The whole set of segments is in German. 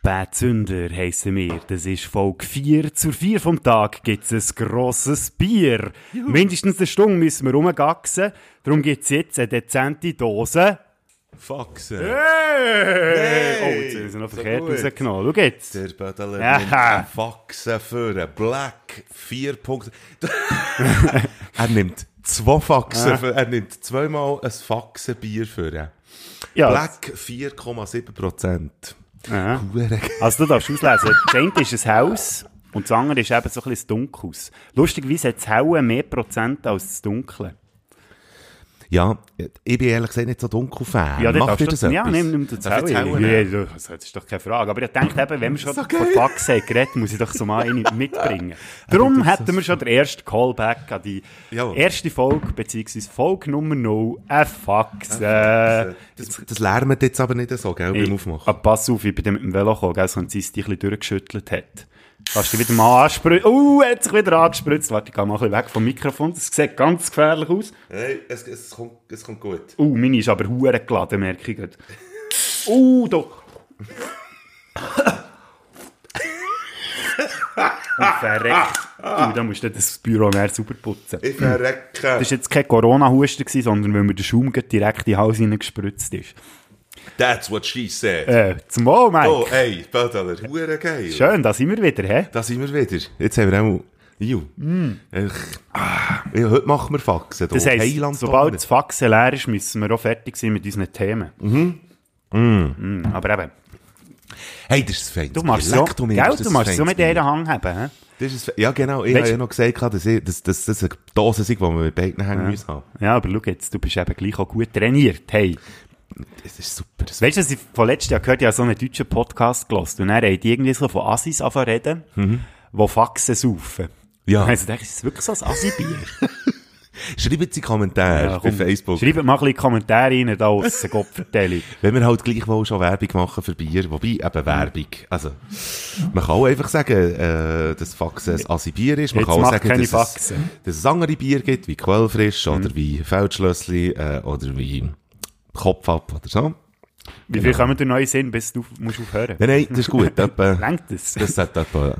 Spätzünder heissen wir. Das ist Folge 4. Zur 4 vom Tag gibt es ein grosses Bier. Mindestens eine Stunde müssen wir rumgaxen. Darum gibt es jetzt eine dezente Dose. Faxen. Hey! Oh, jetzt haben sie noch so verkehrt gut. rausgenommen. Schau jetzt. Der Bödeler Ja. nimmt einen Faxen für einen Black. Vier Punkte. er nimmt zwei Faxen für, er nimmt zweimal ein Faxenbier für. Ja, Black 4,7 Prozent. Aha. Also du darfst auslesen. Das eine ist ein Haus und das andere ist eben so ein bisschen das Dunkles. Lustigerweise hat das Helle mehr Prozent als das Dunkle. Ja, ich bin ehrlich gesagt nicht so Dunkel-Fan. Ja, dann Macht ihr das das, ja, etwas? nimm, nimm das jetzt Ja, ja, das ist doch keine Frage. Aber ich denke eben, wenn wir schon So von haben geredet, muss ich doch so mal eine mitbringen. Darum hätten wir schon den ersten Callback an die Jawohl. erste Folge, beziehungsweise Folge Nummer 0, ein Fax. Äh, Das, das lärmt jetzt aber nicht so, gell, beim Aufmachen. ah, pass auf, ich bin mit dem Velo gekommen, gell, sonst sie es dich ein bisschen durchgeschüttelt hat. Kannst du dich wieder mal anspritzen? Oh, er hat sich wieder angespritzt. Warte, ich gehe mal ein bisschen weg vom Mikrofon. Das sieht ganz gefährlich aus. Hey, es, es, kommt, es kommt gut. Oh, meine ist aber hure geladen, merke ich gerade. Oh, doch. Und verreckt. Oh, da musst du das Büro mehr sauber putzen. Ich verrecke. Das war jetzt kein Corona-Husten, gewesen, sondern weil mir der Schaum direkt in den Hals hineingespritzt ist. That's what she said. Äh, zum Wohl, Mike. Oh, ey, Bödeler, hure geil. Schön, da sind wir wieder, hä? Da sind wir wieder. Jetzt haben wir auch... Ju. Ich, ah, ja, heute machen wir Faxen. Das heisst, sobald das Faxen leer ist, müssen wir auch fertig sein mit unseren Themen. Mhm. Aber eben, Hey, das ist fein. du machst so, gell, du machst so mit jeder Hang haben, hä? Das ist, ja, genau. Ich habe ja noch gesagt, dass, ich, dass, dass das eine Dose ist, die wir mit beiden Hängen müssen haben. Ja, aber schau jetzt, du bist eben gleich auch gut trainiert, hey. Das ist super. Das Weißt du, was ich von letztem Jahr gehört, ich habe so einen deutschen Podcast gehört und haben die irgendwie so von Assis angefangen reden, die Faxen saufen. Ja. Also, dachte ich, ist das wirklich so ein Assi-Bier? Schreibt sie Kommentare Ja, bei Facebook. Schreibt mal ein bisschen Kommentare rein, da aussen, Gott vertelle. Wenn wir halt gleichwohl schon Werbung machen für Bier, wobei eben Werbung, also, man kann auch einfach sagen, äh, dass Faxen ein Assi-Bier ist, man Jetzt kann auch sagen, dass es, dass es andere Bier gibt, wie Quellfrisch, oder wie Feldschlössli, äh, oder wie Kopf ab, oder so. Wie viel kommen dir neu Sinn, bis du musst aufhören? Nein, nein, das ist gut, Lenkt das? das sollte etwa,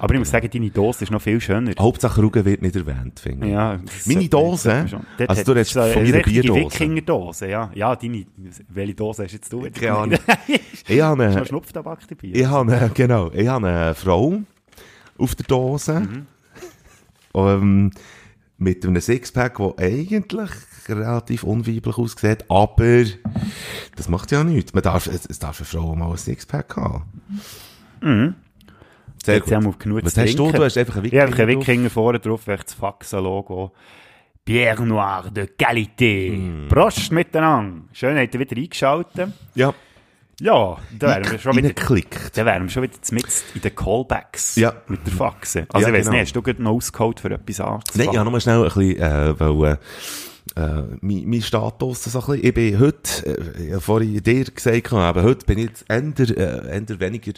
Aber ich muss sagen, deine Dose ist noch viel schöner. Hauptsache Rugen wird nicht erwähnt, finde ich. Ja, Meine Dose? Also hat- du redest so von meiner Bierdose? Wikingerdose, ja. Ja, deine, welche Dose hast jetzt du? Keine Ahnung. Ich habe eine, Schnupftabak dabei? ich habe eine, genau, ich habe eine Frau auf der Dose, Mhm. ähm, mit einem Sixpack, der eigentlich relativ unweiblich aussieht, aber das macht ja nichts. Man darf, es, es darf eine Frau mal ein Sixpack haben. Sehr Jetzt haben wir gut. genug Was hast du? Du hast einfach einen Ich habe Wikinger einen. Wikinger vorne drauf, echt das Faxen-Logo. Bière Noire de Qualité. Mm. Prost miteinander. Schön, habt ihr wieder eingeschaltet. Ja, Ja, da wären wir schon wieder... Dann wären wir schon wieder mitten in den Callbacks Ja. mit der Faxe. Also Ja, ich weiss genau. nicht, hast du gerade noch ausgeholt für etwas anderes? Nein, ich habe nur schnell ein bisschen, äh, weil, äh, äh, mein, mein Status so ein bisschen, ich bin heute, äh, vorhin dir gesagt, aber heute bin ich jetzt eher, äh, eher weniger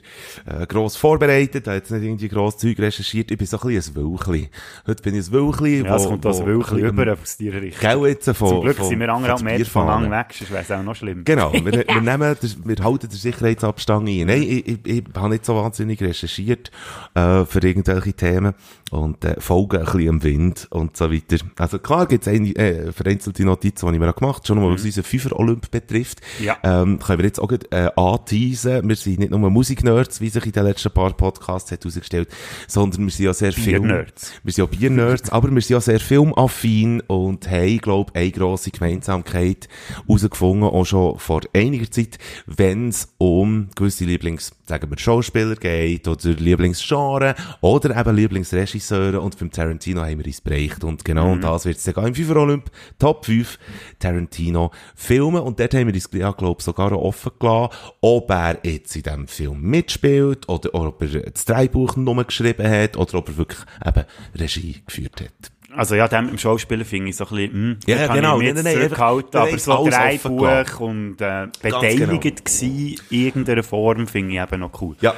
äh, gross vorbereitet, habe jetzt nicht irgendwie gross Zeug recherchiert, ich bin so ein bisschen ein Wölchli. Heute bin ich ein Wölchli, Ja, es kommt das bisschen über aus deiner Richtung. Gell, jetzt von, Zum Glück von, sind wir von anderthalb der Meter Bierfahne. voneinander weg, sonst wäre es auch noch schlimm. Genau, wir, wir nehmen, wir halten den Sicherheitsabstand ein. Nein, ich, ich, ich habe nicht so wahnsinnig recherchiert äh, für irgendwelche Themen und äh, folge ein bisschen am Wind und so weiter. Also klar gibt es äh, vereinzelte Notizen, die ich mir auch gemacht habe, schon nur was unseren Fünfer-Olymp betrifft. Ja. Ähm, können wir jetzt auch gleich, äh, anteasen. Wir sind nicht nur Musiknerds, wie sich in den letzten paar Podcasts hat herausgestellt, sondern wir sind ja sehr Film... Biernerds. Wir sind ja Biernerds, aber wir sind ja sehr filmaffin und haben, glaube ich, eine grosse Gemeinsamkeit herausgefunden, auch schon vor einiger Zeit, wenn es um gewisse Lieblings, sagen wir, Schauspieler geht oder Lieblingsgenre oder eben Lieblingsregisseure und beim Tarantino haben wir uns bereicht und genau und das wird es dann im FIFA Olymp Top 5 Tarantino Filme. Und dort haben wir uns, ja, glaube sogar offen gelassen, ob er jetzt in diesem Film mitspielt oder ob er das Drehbuch nur geschrieben hat oder ob er wirklich eben Regie geführt hat. Also ja, dem im Schauspieler finde ich so ein bisschen, hm, Ja, kann genau. ich mich Nein, jetzt nein, zurückhalten, einfach- aber nein, so Drehbuch gelassen. und äh, genau. beteiligt gsi in irgendeiner Form finde ich eben noch cool. Ja.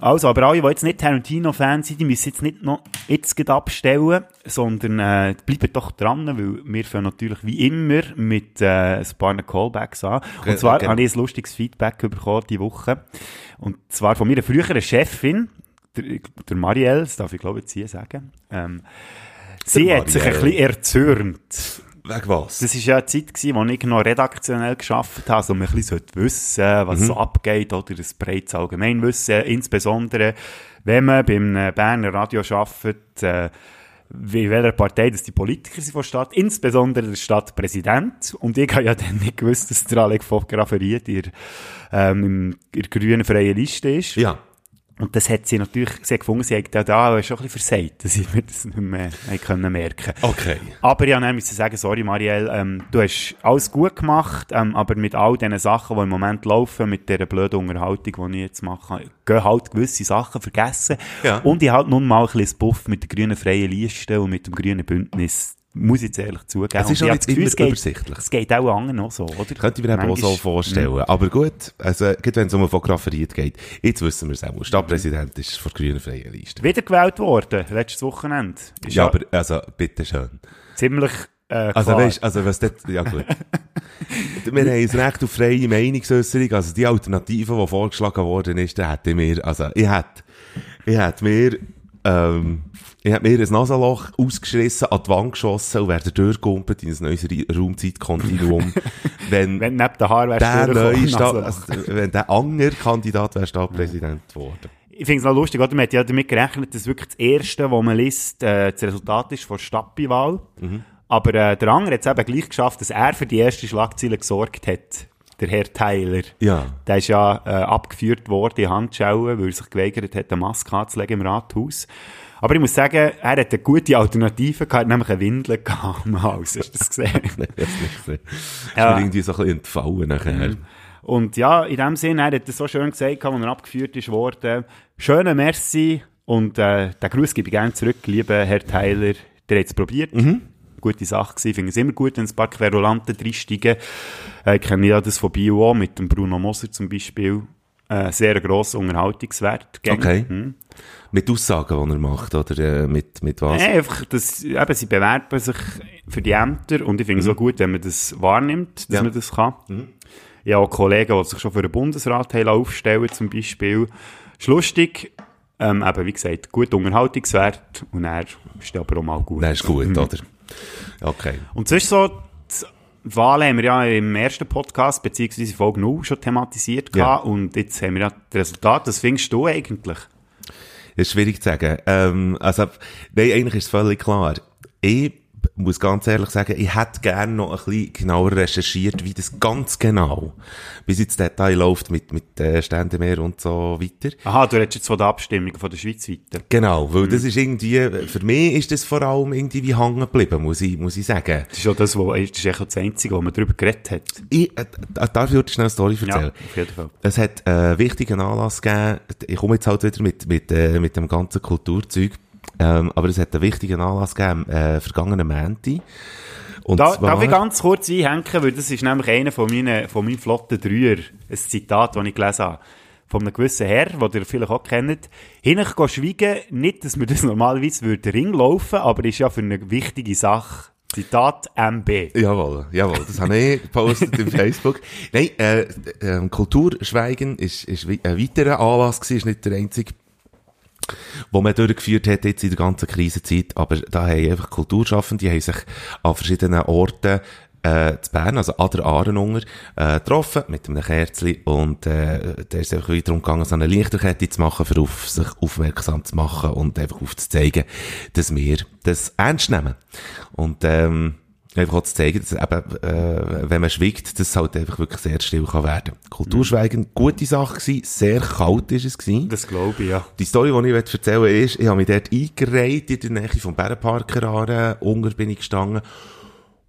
Also, aber alle, die jetzt nicht Tarantino-Fans sind, die müssen jetzt nicht noch jetzt abstellen, sondern äh, bleiben doch dran, weil wir fangen natürlich wie immer mit äh, ein paar Callbacks an. Und zwar genau. habe ich ein lustiges Feedback bekommen diese Woche. Und zwar von meiner früheren Chefin, der, der Marielle, das darf ich glaube ich hier sagen. Ähm, sie hat sich ein bisschen erzürnt. Wegen was? Das war ja eine Zeit, gewesen, wo ich noch redaktionell geschafft habe, so man ein bisschen wissen was so abgeht, oder ein breites Allgemeinwissen, insbesondere, wenn man beim Berner Radio arbeitet, äh, wie welcher Partei das die Politiker sind von der Stadt, insbesondere der Stadtpräsident. Und ich habe ja dann nicht gewusst, dass der Alec in, ähm, in der grünen freien Liste ist. Ja. Und das hat sie natürlich, sie hat gefunden, sie hat da, da schon ein bisschen versagt, dass ich mir das nicht mehr können merken Okay. aber ich musste dann sagen, sorry Marielle, ähm, du hast alles gut gemacht, ähm, aber mit all diesen Sachen, die im Moment laufen, mit dieser blöden Unterhaltung, die ich jetzt mache, gehen halt gewisse Sachen vergessen. Ja. Und ich halt nun mal ein bisschen Buff mit der grünen freien Liste und mit dem grünen Bündnis. Muss ich jetzt ehrlich zugeben. Es ist auch ich nicht immer das es geht- übersichtlich. Es geht auch anderen noch so, oder? Könnte ich mir eben auch so Manchmal- vorstellen. Aber gut, also, wenn es um Fotografiert geht, jetzt wissen wir es auch. Stadtpräsident ist von der grünen freien Liste. Wiedergewählt worden, letztes Wochenende. Ist Ja, aber, also, bitteschön. ziemlich, äh, Also, weißt, also, was dort, ja gut. wir haben ein Recht auf freie Meinungsäußerung. Also, die Alternative, die vorgeschlagen worden ist, da hätte ich mir, also, ich hätte, ich hätte mir, ähm, ich hätte mir ein Nasenloch ausgeschissen, an die Wand geschossen und wäre durchgekumpelt in ein neues Ra- Raumzeitkontinuum, wenn, Wenn du neben den Haaren wärst, der durchgekommen, neue Stadt, also- wenn der andere Kandidat wäre Stadtpräsident geworden. Ich finde es noch lustig, oder? Man hat ja damit gerechnet, dass wirklich das Erste, was man liest, äh, das Resultat ist von der Stadtwahl. Aber äh, der andere hat es eben gleich geschafft, dass er für die erste Schlagzeile gesorgt hat. Der Herr Tyler. Ja. Der ist ja äh, abgeführt worden in Handschuhen, weil er sich geweigert hat, eine Maske anzulegen im Rathaus. Aber ich muss sagen, er hat eine gute Alternative gehabt, nämlich eine Windel gehabt am Hals. Hast du das gesehen? Nein, das nicht gesehen. Ist Ja. mir irgendwie so ein bisschen entfallen nachher. Und ja, in dem Sinne, er hat es so schön gesagt, als er abgeführt ist worden. Schöne Merci und äh, den Gruß gebe ich gerne zurück, lieber Herr Tyler. Der hat es probiert. Gute Sache gewesen. Ich finde es immer gut, wenn ein paar Querulanten drinsteigen. Äh, ich kenne ja das von Bio auch, mit dem Bruno Moser zum Beispiel. Äh, sehr grosser Unterhaltungswert. Gäng. Okay. Hm. Mit Aussagen, die er macht, oder äh, mit, mit was? Nein, einfach, das, eben, sie bewerben sich für die Ämter und ich finde es auch gut, wenn man das wahrnimmt, dass Ja. man das kann. Ich habe auch Kollegen, die sich schon für den Bundesrat haben aufstellen zum Beispiel. Ist lustig, ähm, eben, wie gesagt, gut Unterhaltungswert und er ist aber auch mal gut. Nein, ist gut, oder? Okay. Und sonst so, die Wahlen haben wir ja im ersten Podcast, beziehungsweise Folge 0 schon thematisiert Ja. und jetzt haben wir ja das Resultat. Was findest du eigentlich? Das ist schwierig zu sagen. Ähm, also, nein, eigentlich ist es völlig klar. Ich muss ganz ehrlich sagen, ich hätte gerne noch ein bisschen genauer recherchiert, wie das ganz genau bis ins Detail läuft mit, mit äh, Ständemeer und so weiter. Aha, du redest jetzt von der Abstimmung von der Schweiz weiter. Genau, weil das ist irgendwie, für mich ist das vor allem irgendwie wie hängen geblieben, muss ich, muss ich sagen. Das ist ja das, wo, das ist echt das Einzige, wo man darüber geredet hat. Ich, äh, darf ich dir schnell eine Story erzählen? Ja, auf jeden Fall. Es hat einen wichtigen Anlass gegeben. Ich komme jetzt halt wieder mit, mit, äh, mit dem ganzen Kulturzeug. Ähm, aber es hat einen wichtigen Anlass gegeben, äh, vergangenen Montag. Und Da, zwar, darf ich ganz kurz einhängen, weil das ist nämlich einer von meinen, von meinen flotten Dreier, ein Zitat, das ich gelesen habe. Von einem gewissen Herr, den ihr vielleicht auch kennt. Gehen schweigen, nicht, dass wir das normalerweise würde Ring laufen, aber ist ja für eine wichtige Sache. Zitat MB. Jawohl, jawohl, das habe ich gepostet im Facebook. Nein, äh, äh, Kulturschweigen ist, ist ein weiterer Anlass gewesen, ist nicht der einzige, wo man durchgeführt hat jetzt in der ganzen Krisenzeit, aber da haben einfach Kulturschaffende, haben sich an verschiedenen Orten äh, zu Bern, also an der Ahrenunger, äh, getroffen mit einem Kerzli und äh, da ist einfach wieder darum gegangen, so eine Lichterkette zu machen, für auf sich aufmerksam zu machen und einfach aufzuzeigen, dass wir das ernst nehmen. Und ähm, einfach auch zu zeigen, dass eben, äh, wenn man schweigt, dass es halt einfach wirklich sehr still kann werden. Kulturschweigen, gute Sache gewesen, sehr kalt ist es gewesen. Das glaube ich, ja. Die Story, die ich erzählen will, ist, ich habe mich dort eingereiht, in der Nähe vom Bärenparker an, unter bin ich gestanden.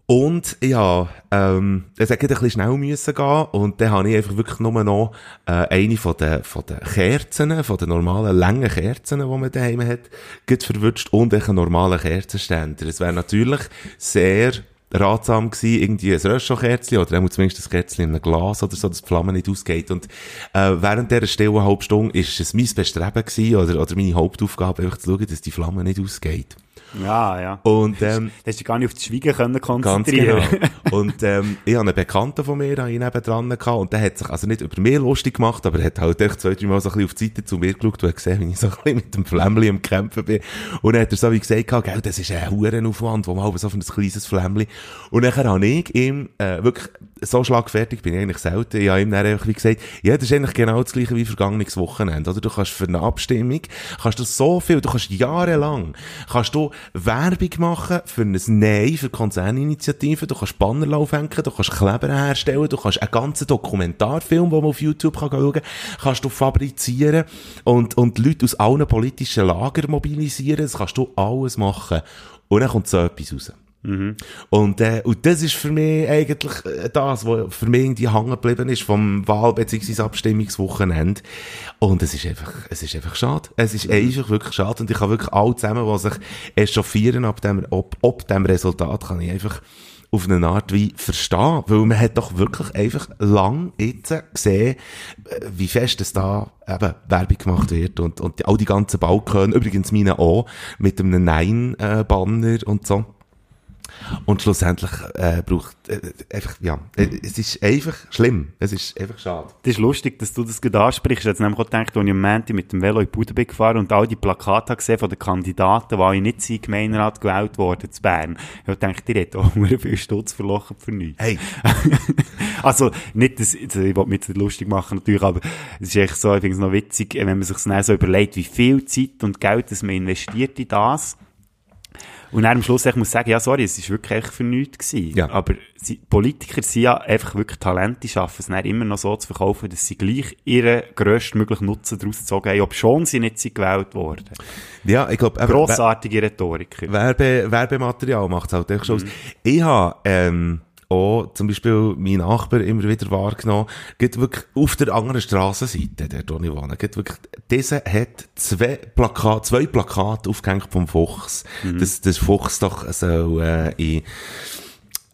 Und ja, ähm, es hätte ein bisschen schnell müssen gehen und dann habe ich einfach wirklich nur noch äh, eine von den, von den Kerzen, von den normalen langen Kerzen, die man daheim hat, gut verwünscht und einen normalen Kerzenständer. Es wäre natürlich sehr ratsam gewesen, irgendwie ein Röschenkerzchen oder einmal zumindest ein Kerzchen in einem Glas oder so, dass die Flamme nicht ausgeht. Und äh, während dieser stillen halben Stunde ist es mein Bestreben gewesen, oder, oder meine Hauptaufgabe, einfach zu schauen, dass die Flamme nicht ausgeht. Ja, ja. Und, ähm, Da hast du gar nicht auf das Schweigen können Ganz konzentrieren. genau. Und ähm, ich habe einen Bekannten von mir habe ich nebendran gehabt und der hat sich also nicht über mich lustig gemacht, aber er hat halt echt zwei, drei Mal so ein bisschen auf die Seite zu mir geschaut und hat gesehen, wie ich so ein bisschen mit dem Flämmli am Kämpfen bin. Und dann hat er so wie gesagt, gehabt, gell, das ist ein Hurenaufwand, wo man halb so für ein kleines Flämmli. Und dann habe ich ihm äh, wirklich so schlagfertig bin ich eigentlich selten. Ich habe ihm dann einfach wie gesagt, ja, das ist eigentlich genau das gleiche wie vergangenes Wochenende. Oder du kannst für eine Abstimmung, kannst du so viel, du kannst jahrelang, kannst du Werbung machen für ein Nein, für Konzerninitiativen, du kannst Banner aufhängen, du kannst Kleber herstellen, du kannst einen ganzen Dokumentarfilm, den man auf YouTube kann schauen kann, kannst du fabrizieren und, und Leute aus allen politischen Lagern mobilisieren, das kannst du alles machen. Und dann kommt so etwas raus. Und, äh, und das ist für mich eigentlich äh, das, was für mich irgendwie hängen geblieben ist vom Wahl- bzw. Abstimmungswochenende. Und es ist einfach, es ist einfach schade. Es ist einfach wirklich schade. Und ich kann wirklich alle zusammen, die sich echauffieren ab dem, ob, ob dem Resultat, kann ich einfach auf eine Art wie verstehen. Weil man hat doch wirklich einfach lang jetzt gesehen, äh, wie fest es da eben Werbung gemacht wird und, und all die ganzen Balkone, übrigens meine auch, mit einem Nein-Banner und so. Und schlussendlich äh, braucht äh, einfach, ja, äh, es ist einfach schlimm. Es ist einfach schade. Das ist lustig, dass du das gerade ansprichst. Ich habe jetzt nämlich auch gedacht, als ich am Montag mit dem Velo in bin gefahren und all die Plakate gesehen von den Kandidaten, die alle nicht in den Gemeinderat gewählt wurden, zu Bern. Ich habe gedacht, die hätten auch sehr viel Stutz verlochen für nichts. Hey, also, nicht, dass, also ich will mich jetzt nicht lustig machen, natürlich, aber es ist echt so, ich finde es noch witzig, wenn man sich so überlegt, wie viel Zeit und Geld das man investiert in das. Und dann am Schluss ich muss sagen, ja, sorry, es ist wirklich echt für nichts gewesen. Ja. Aber sie, Politiker sind ja einfach wirklich Talente, schaffen es dann immer noch so zu verkaufen, dass sie gleich ihren grösstmöglichen Nutzen daraus gezogen haben, ob schon sie nicht sind gewählt worden. ja, ich glaube, Grossartige Rhetoriker. Werbe, Werbematerial macht es halt echt schon aus. Ich habe, ähm, auch zum Beispiel meinen Nachbar immer wieder wahrgenommen, geht wirklich auf der anderen Strassenseite, der ich wohne, geht wirklich, dieser hat zwei Plakate, zwei Plakate aufgehängt vom Fuchs, dass das Fuchs doch soll, äh, in,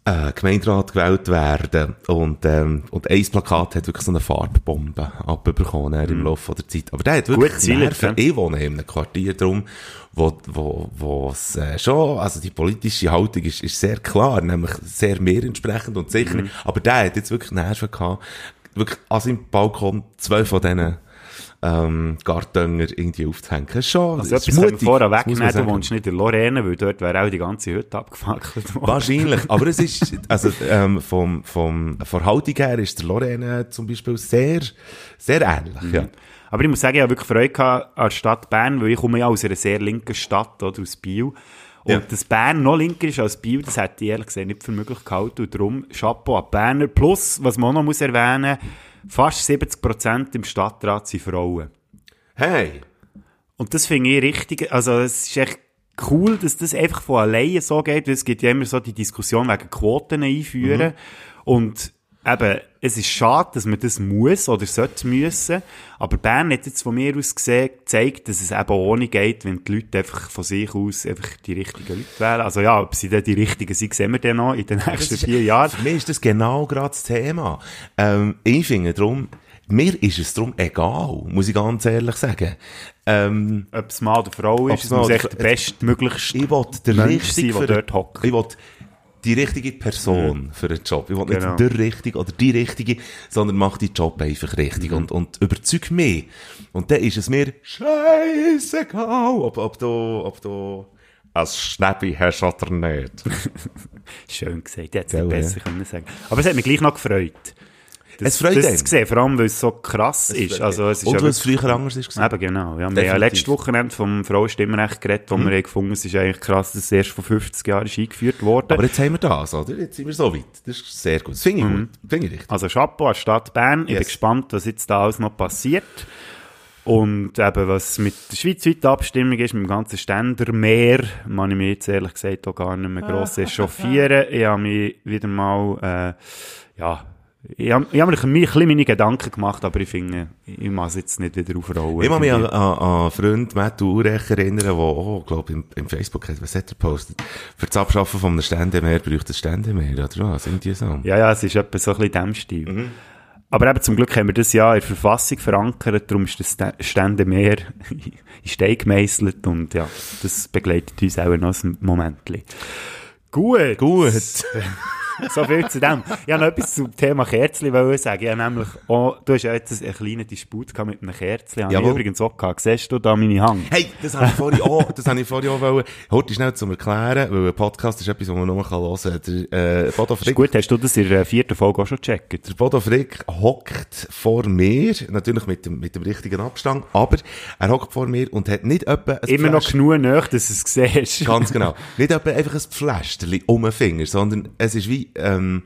äh, Gemeinderat gewählt werden. Und, ähm, und ein Plakat hat wirklich so eine Farbbombe abbekommen äh, im Laufe der Zeit. Aber der hat wirklich Gut Nerven. ja. Ich wohne in einem Quartier drum, wo, wo, wo es äh, schon, also die politische Haltung ist, ist sehr klar, nämlich sehr mehr entsprechend und sicher. nicht. Aber der hat jetzt wirklich Nerven gehabt, wirklich an seinem Balkon zwei von diesen ähm, Gartdönger irgendwie aufzuhängen. Das ist schon, Also das etwas mutig, vorher wegnehmen, du wohnst nicht in Lorraine, weil dort wäre auch die ganze Hütte abgefackelt worden. Wahrscheinlich, aber es ist, also, ähm, vom, vom, von Haltung her ist der Lorraine zum Beispiel sehr, sehr ähnlich, ja. Aber ich muss sagen, ich habe wirklich Freude gehabt an der Stadt Bern, weil ich komme ja aus einer sehr linken Stadt, oder, aus Biel. Und Ja. dass Bern noch linker ist als Biel, das hätte ich ehrlich gesagt nicht für möglich gehalten. Und darum Chapeau an Berner. Plus, was man noch muss erwähnen fast 70% im Stadtrat sind Frauen. Hey! Und das finde ich richtig, also es ist echt cool, dass das einfach von alleine so geht, weil es gibt ja immer so die Diskussion wegen Quoten einführen. Und eben, es ist schade, dass man das muss oder sollte müssen, aber Bern hat jetzt von mir aus gesehen, gezeigt, dass es eben ohne geht, wenn die Leute einfach von sich aus einfach die richtigen Leute wählen. Also ja, ob sie dann die richtigen sind, sehen wir dann noch in den nächsten ist- vier Jahren. Für mich ist das genau gerade das Thema. Ähm, ich finde drum, mir ist es drum egal, muss ich ganz ehrlich sagen. Ähm, Ob es Mann oder Frau ist, es muss echt der bestmöglichste ich will der Mensch sein, der dort hockt. Ich will die richtige Person für einen Job. Ich will Genau. nicht der Richtige oder die Richtige, sondern mach die Job einfach richtig Mhm. und, und überzeug mich. Und dann ist es mir scheißegal, ob, ob du, ob du ein Schnäppi hast oder nicht. Schön gesagt, hätte es nicht ja. besser können sagen. Aber es hat mich gleich noch gefreut. Das, Es freut das einen. zu sehen, vor allem, weil es so krass ist. Also, es ist und ja weil es früher anders ist. Eben, genau. Ja, wir haben. Mhm. letztes Wochenende vom Frauenstimmrecht geredet, wo wir haben gefunden es ist eigentlich krass, dass es erst vor 50 Jahren ist eingeführt wurde. Aber jetzt haben wir das, oder? Jetzt sind wir so weit. Das ist sehr gut. Das finde ich gut. Finde ich richtig. also Chapeau an Stadt Bern. Ich bin Yes. gespannt, was jetzt da alles noch passiert. Und eben, was mit der schweizweiten Abstimmung ist, mit dem ganzen Ständermeer, kann ich mich jetzt ehrlich gesagt auch gar nicht mehr gross echauffieren. Ich habe mich wieder mal, äh, ja, ich habe, ich habe mir ein bisschen meine Gedanken gemacht, aber ich finde, ich muss es jetzt nicht wieder aufrollen. Ich muss mich an, an, an einen Freund Matt Urech erinnern, der auch, glaube im, im Facebook hat, was hat er gepostet? Für das Abschaffen von einem Ständemeer bräuchte ein Ständemeer, oder was? Irgendwie so. Ja, ja, es ist etwa so ein bisschen diesem Stil. Aber eben zum Glück haben wir das ja in der Verfassung verankert, darum ist das Stände mehr in Stein gemeißelt und ja, das begleitet uns auch noch ein Moment. Gut. Gut. so viel zu dem. Ich wollte noch etwas zum Thema Kerzli sagen. Ich nämlich auch, du hast ja jetzt einen kleinen Disput mit einem Kerzli. Ich übrigens auch gehabt. Siehst du da meine Hand? Hey, das habe ich vorhin auch, das habe ich vorhin auch wollen. Heute schnell zum Erklären, weil ein Podcast ist etwas, was man nur hören kann. Der, äh, Bodo Frick. Ist gut, hast du das in der vierten Folge auch schon gecheckt? Der Bodo Frick hockt vor mir, natürlich mit dem, mit dem richtigen Abstand, aber er hockt vor mir und hat nicht etwa ein Immer noch genug nach, dass du es siehst. Ganz genau. Nicht etwa einfach ein Pflästerchen um den Finger, sondern es ist wie, ähm,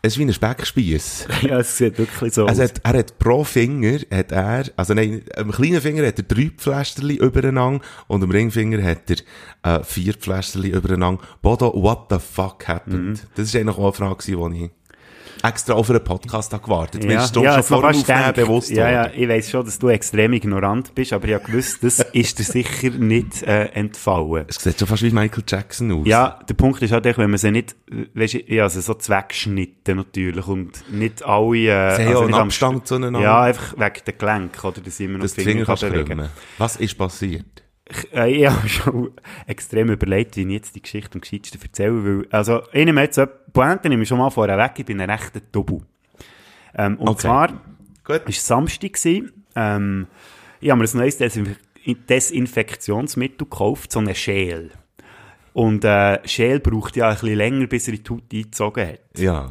es ist wie ein Speckspieß. ja, es sieht wirklich so also aus. Hat, er hat pro Finger, hat er, also nein, am kleinen Finger hat er drei Pflästerli übereinander und am Ringfinger hat er äh, vier Pflästerli übereinander. Bodo, what the fuck happened? Mhm. Das war eigentlich auch eine Frage, die ich extra auf einen Podcast gewartet. Ja, du ja, schon vor dem Aufnehmen bewusst Ja, ja, ich weiss schon, dass du extrem ignorant bist, aber ich habe gewusst, das ist dir sicher nicht äh, entfallen. Es sieht schon fast wie Michael Jackson aus. Ja, der Punkt ist halt, wenn man sie nicht, weißt du, ja, also so zweckschnitten natürlich und nicht alle... Äh, sie also haben ja einen Abstand zueinander. Ja, einfach wegen der Gelenke, oder, dass immer noch das Finger, Finger Was ist passiert? Ich, äh, ich habe schon extrem überlegt, wie ich jetzt die Geschichte am gescheitsten erzählen will. Also, ich nehme jetzt, Pointe nehme ich schon mal vorher weg, ich bin ein rechter Double. Ähm, und okay. zwar, Gut. es war Samstag, gewesen, ähm, ich habe mir ein neues Desinf Desinfektionsmittel gekauft, so eine Schäl. Und äh, Schäl braucht ja ein bisschen länger, bis er in die Haut eingezogen hat. Ja.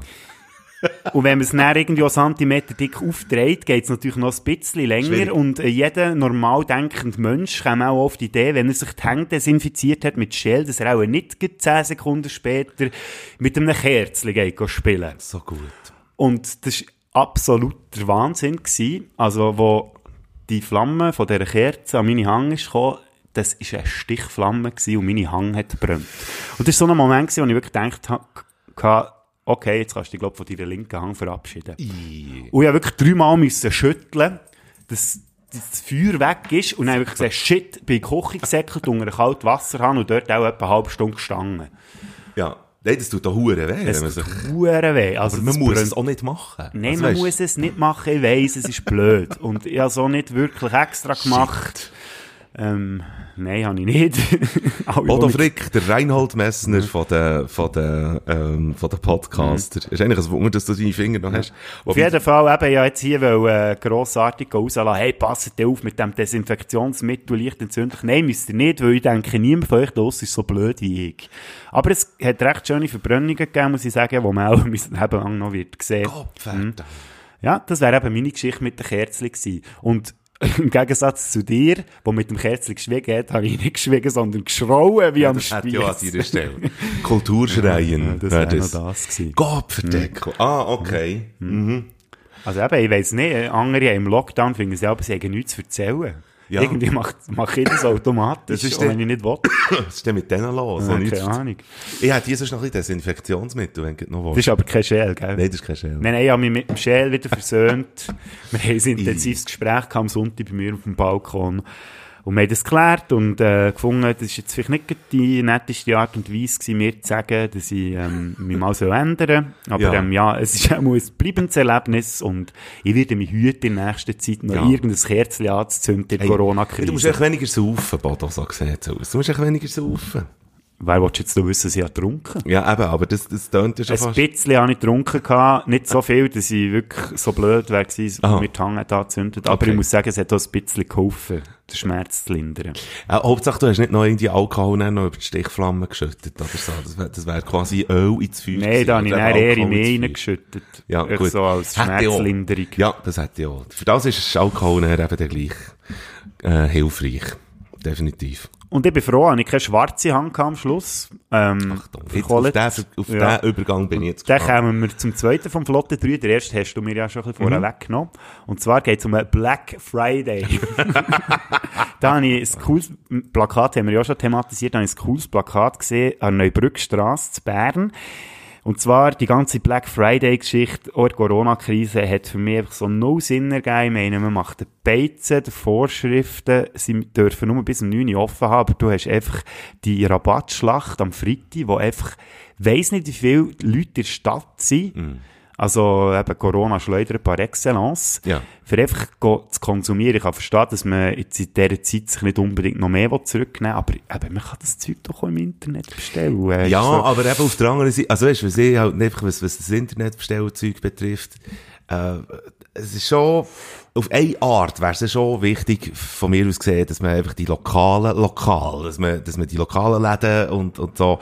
Und wenn man es dann irgendwie einen Zentimeter dick aufdreht, geht es natürlich noch ein bisschen länger. Schwierig. Und äh, jeder normal denkende Mensch kommt auch auf die Idee, wenn er sich die Hände desinfiziert hat mit Shell, dass er auch nicht 10 Sekunden später mit einem Kerzchen geht spielen So gut. Und das war absoluter Wahnsinn. Gewesen. Also, wo die Flamme von dieser Kerze an meine Hand ist gekommen, das war eine Stichflamme und meine Hand hat gebrannt. Und das war so ein Moment, wo ich wirklich gedacht habe, okay, jetzt kannst du dich, glaube von deiner linken Hand verabschieden. I. Und ich wirklich dreimal müssen schütteln, dass das Feuer weg ist und dann habe ich gesagt, shit, bin in die Küche gesäckelt, unter einem kalten Wasserhahn und dort auch etwa eine halbe Stunde gestanden. Ja. Nein, das tut doch hure weh. Es tut hure weh. Also man muss es auch nicht machen. Nein, also, man weißt... muss es nicht machen. Ich weiss, es ist blöd. Und ich habe es auch nicht wirklich extra gemacht. Shit. Ähm, nein, habe ich nicht. Bodo Frick, der Reinhold Messner von den, von den, ähm, von den Podcaster. Mhm. Ist eigentlich ein Wunder, dass du deine Finger noch hast. Auf jeden Fall, eben, ja, jetzt hier will, äh, grossartig rauslassen. Hey, passt auf mit dem Desinfektionsmittel leicht entzündlich. Nein, müsst ihr nicht, weil ich denke, niemand von euch da ist so blöd wie ich. Aber es hat recht schöne Verbrennungen gegeben, muss ich sagen, die man auch mein Leben lang noch wird sehen. Gott, mhm. Ja, das wäre eben meine Geschichte mit den Kerzen gewesen. Und Im Gegensatz zu dir, der mit dem Kerzchen geschwiegen hat, habe ich nicht geschwiegen, sondern geschrauen wie ja, am Spiel. Ja, an deiner Stelle. Kulturschreien. Ja, das wäre das. das gewesen. Gott verdeckel. Mhm. Ah, okay. Mhm. Mhm. Also eben, ich weiss nicht, andere im Lockdown finden sie aber, sie haben nichts zu erzählen. Ja. Irgendwie macht, macht ich das automatisch, das ist wenn ich nicht will. Was ist denn mit denen los? Ja, keine Ahnung. Ich hätte hier sonst noch ein Desinfektionsmittel, wenn du noch willst. Das ist aber kein Schäl, gell? Nein, das ist kein Schäl. Nein, nein, ich habe mich mit dem Schäl wieder versöhnt. Wir haben ein intensives Gespräch am Sonntag bei mir auf dem Balkon. Und wir haben das geklärt und äh, gefunden, das ist jetzt vielleicht nicht die netteste Art und Weise gewesen, mir zu sagen, dass ich ähm, mich mal so ändern Aber ja. Ähm, ja, es ist auch ein bleibendes Erlebnis und ich werde mich heute in nächster Zeit noch ja. irgendein Kerzchen anzünden in hey, Corona-Krise. Du musst echt weniger saufen, Bodo, so sieht aus. Du musst echt weniger saufen. Wer will jetzt noch wissen, sie hat getrunken? Ja, eben, aber das, das tönt ja schon Ein fast... bisschen habe ich getrunken gehabt, nicht so viel, dass ich wirklich so blöd wäre gewesen, Aha. mir die Hand angezündet. Aber okay. ich muss sagen, es hat auch ein bisschen geholfen, den Schmerz zu lindern. Ja, Hauptsache, du hast nicht noch irgendwie Alkohol noch über die Stichflamme geschüttet oder so. Das wäre wär quasi Öl ins Feuer Nein, da habe ich dann eher in mehr reingeschüttet. Ja, gut. So als Schmerzlinderung. Ja, das hätte ich auch. Für das ist Alkohol eben der gleich äh, hilfreich. Definitiv. Und ich bin froh, dass ich keine schwarze Hand am Schluss. Ähm, Achtung, jetzt auf, den, auf ja. den Übergang bin ich jetzt. Dann kommen wir zum zweiten vom Flotte 3. Der erste hast du mir ja schon ein bisschen vorher mhm. weggenommen. Und zwar geht es um einen Black Friday. da habe ich ein cooles Plakat, haben wir ja schon thematisiert, da habe ich ein cooles Plakat gesehen an Neubrückstrasse zu Bern. Und zwar die ganze Black Friday-Geschichte, die Corona-Krise, hat für mich einfach so null Sinn ergeben. Ich meine, man macht den Beizen, die Vorschriften, sie dürfen nur bis um 9 Uhr offen haben, aber du hast einfach die Rabattschlacht am Freitag, wo einfach, weiss nicht, wie viele Leute in der Stadt sind, mm. Also eben Corona-Schleuder par excellence. Ja. Für einfach zu konsumieren. Ich kann verstehen, dass man jetzt in dieser Zeit sich nicht unbedingt noch mehr zurücknehmen will, aber eben, man kann das Zeug doch auch im Internet bestellen. Ja, so- aber eben auf der anderen Seite, also weißt du, was ich halt einfach, was, was das Internetbestellzeug betrifft, äh, es ist schon, auf eine Art wäre es schon wichtig, von mir aus gesehen, dass man einfach die lokalen, lokal, dass man, dass man die lokalen Läden und, und so,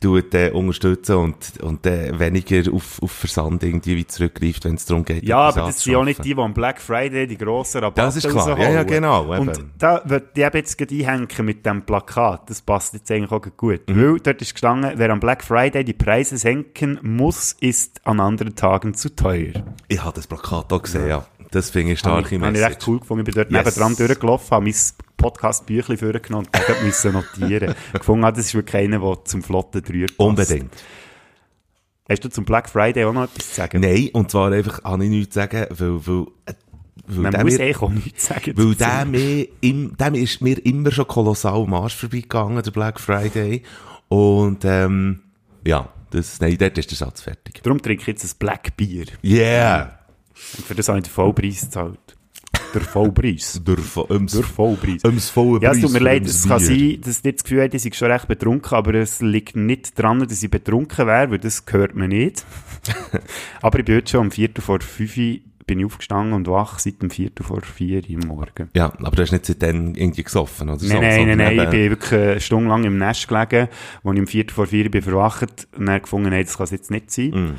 tut, äh, unterstützen und, und, äh, weniger auf, auf Versand irgendwie wie zurückgreift, wenn es darum geht. Ja, aber das sind auch nicht die, die am Black Friday die grossen Rabatte Das ist klar. Ja, ja, genau, eben. Und da würde ich eben jetzt gerade einhängen mit dem Plakat. Das passt jetzt eigentlich auch gut. Mhm. Weil dort ist gestanden, wer am Black Friday die Preise senken muss, ist an anderen Tagen zu teuer. Ich habe das Plakat auch gesehen, ja. Das finde ich starke Habe ich recht cool gefunden. Ich bin dort Yes. nebendran durchgelaufen, habe mein Podcast-Büchlein vorgenommen und dort müssen notieren. gefunden habe, das ist wirklich einer, der zum flotten Dreier passt. Unbedingt. Hast du zum Black Friday auch noch etwas zu sagen? Nein, und zwar einfach, habe ich nichts zu sagen, weil, weil, äh, weil Man der muss mir- auch nichts sagen. Weil der mir, im, ist mir immer schon kolossal am Arsch vorbeigegangen, der Black Friday. Und, ähm, ja, das, nein, dort ist der Satz fertig. Darum trinke ich jetzt ein Black Bier. Yeah! Und für das habe ich den Vollpreis gezahlt. Der Vollpreis. Der, ums, Der Vollpreis. ums volle Ja, es tut mir leid, es kann sein, dass ihr das Gefühl habt, ich sei schon recht betrunken, aber es liegt nicht daran, dass ich betrunken wäre, weil das hört man nicht. aber ich bin heute schon um Viertel vor fünf bin ich aufgestanden und wach seit dem Viertel vor vier Uhr Morgen. Ja, aber du hast nicht seitdem irgendwie gesoffen, oder so? Nein, nein, nein, nein, ich bin wirklich eine Stunde lang im Nest gelegen, wo ich um Viertel vor vier bin verwacht und dann gefunden, nein, das kann es jetzt nicht sein. Mm.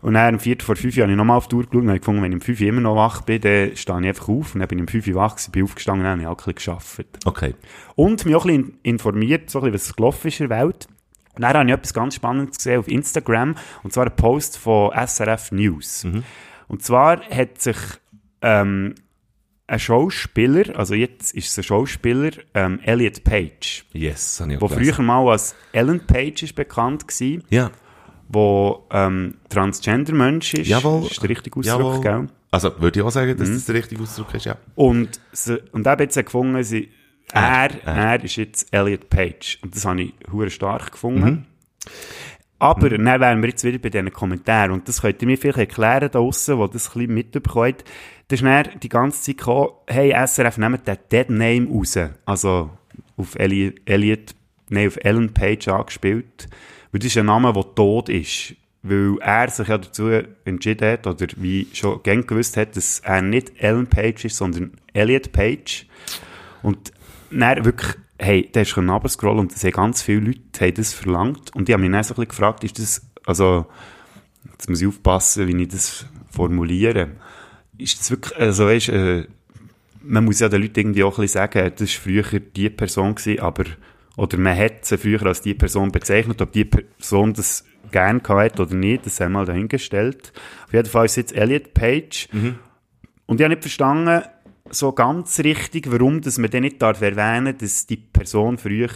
Und dann um Viertel vor fünf Uhr habe ich nochmal auf die Uhr geschaut und habe gefunden, wenn ich um fünf immer noch wach bin, dann stehe ich einfach auf und dann bin ich um fünf wach gewesen, bin aufgestanden und dann habe ich auch ein bisschen gearbeitet. Okay. Und mich auch ein bisschen informiert, so ein bisschen, was gelaufen ist in der Welt. Und dann habe ich etwas ganz Spannendes gesehen auf Instagram, und zwar ein Post von SRF News. Und zwar hat sich ähm, ein Schauspieler, also jetzt ist es ein Schauspieler, ähm, Elliot Page, Yes, habe ich auch früher mal als Ellen Page ist bekannt war, Ja. wo ähm, Transgender-Mensch ist. Jawohl. Ist der richtige Ausdruck, Jawohl. gell? Also, würde ich auch sagen, Mhm. dass das der richtige Ausdruck ist, ja. Und, sie, und eben jetzt gefunden, sie, er, Er, er, ist jetzt Elliot Page. Und das habe ich hure stark gefunden. Mhm. Aber dann wären wir jetzt wieder bei diesen Kommentaren. Und das könnt ihr mir vielleicht erklären da draussen, wo das ein bisschen mitbekommt. Da ist dann die ganze Zeit gekommen, hey, SRF, nehmt den Dead Name raus. Also auf Eli Elliot, nein, auf Ellen Page angespielt. Weil das ist ein Name, der tot ist. Weil er sich ja dazu entschieden hat, oder wie schon gern gewusst hat, dass er nicht Ellen Page ist, sondern Elliot Page. Und dann wirklich, hey, da ist schon runterscrollen und es haben ganz viele Leute haben das verlangt. Und ich habe mich dann so ein bisschen gefragt, ist das, also, jetzt muss ich aufpassen, wie ich das formuliere. Ist das wirklich, also weißt, äh, man muss ja den Leuten irgendwie auch ein bisschen sagen, das war früher die Person gewesen, aber, oder man hat sie früher als die Person bezeichnet, ob die Person das gern gehabt oder nicht, das haben wir mal dahingestellt. Auf jeden Fall ist es jetzt Elliot Page. Und ich habe nicht verstanden, so ganz richtig, warum dass man dann nicht darf dass die Person früher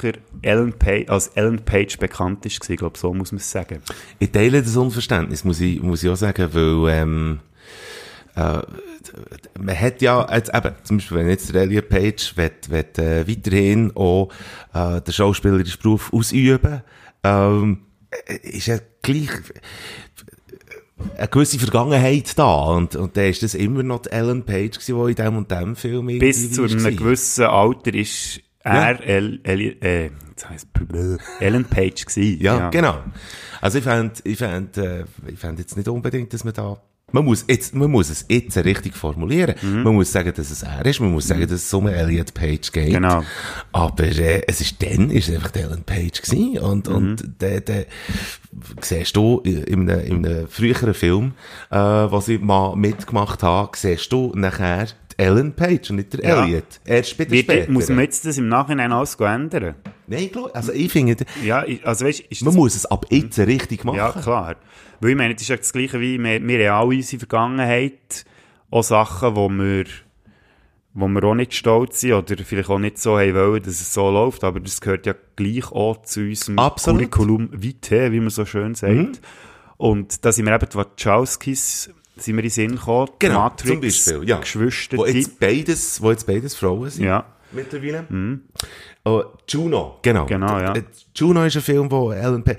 Ellen Page, als Ellen Page bekannt ist. Ich glaube, so muss man es sagen. Ich teile das Unverständnis, muss ich, muss ich auch sagen, weil, ähm, äh, man hat ja, jetzt eben, zum Beispiel, wenn jetzt der Elliot Page wird, wird, äh, weiterhin auch, äh, den schauspielerischen Beruf ausüben, ähm, äh, ist ja gleich, eine gewisse Vergangenheit da, und, und dann ist das immer noch die Ellen Page gewesen, die in dem und dem Film Bis zu einem war. gewissen Alter ist er El, El, äh, heisst Ellen Page gewesen. Ja, genau. Also ich fände, ich fänd, äh, ich fänd jetzt nicht unbedingt, dass man da, man muss jetzt, man muss es jetzt richtig formulieren. Mhm. Man muss sagen, dass es er ist, man muss sagen, dass es um Elliot Page geht. Genau. Aber, äh, es ist dann, ist es einfach der Ellen Page gewesen. Und, Mhm. und, der, der, siehst du in einem, in einem früheren Film, äh, was ich mal mitgemacht habe, siehst du nachher Ellen Page und nicht der Ja. Elliot. Erst später, Wie, später. muss man jetzt das im Nachhinein alles ändern? Nein, klar, also ich finde, Ja, ich- also weißt, ist man das, muss es ab jetzt richtig machen. ja klar. Weil ich meine, das ist ja das Gleiche wie, wir, wir haben alle in unserer Vergangenheit auch Sachen, wo wir, wo wir auch nicht stolz sind oder vielleicht auch nicht so haben wollen, dass es so läuft, aber das gehört ja gleich auch zu unserem Absolut. Curriculum vitae, wie man so schön sagt. Und da sind wir eben die Wachowskis, sind wir in den Sinn gekommen, Genau, Matrix, zum Beispiel, ja. Geschwister, Wo die- jetzt beides, wo jetzt beides Frauen sind. Ja. mittlerweile. Oh, Juno, genau. Genau, ja. Äh, Juno ist ein Film, wo Ellen Page,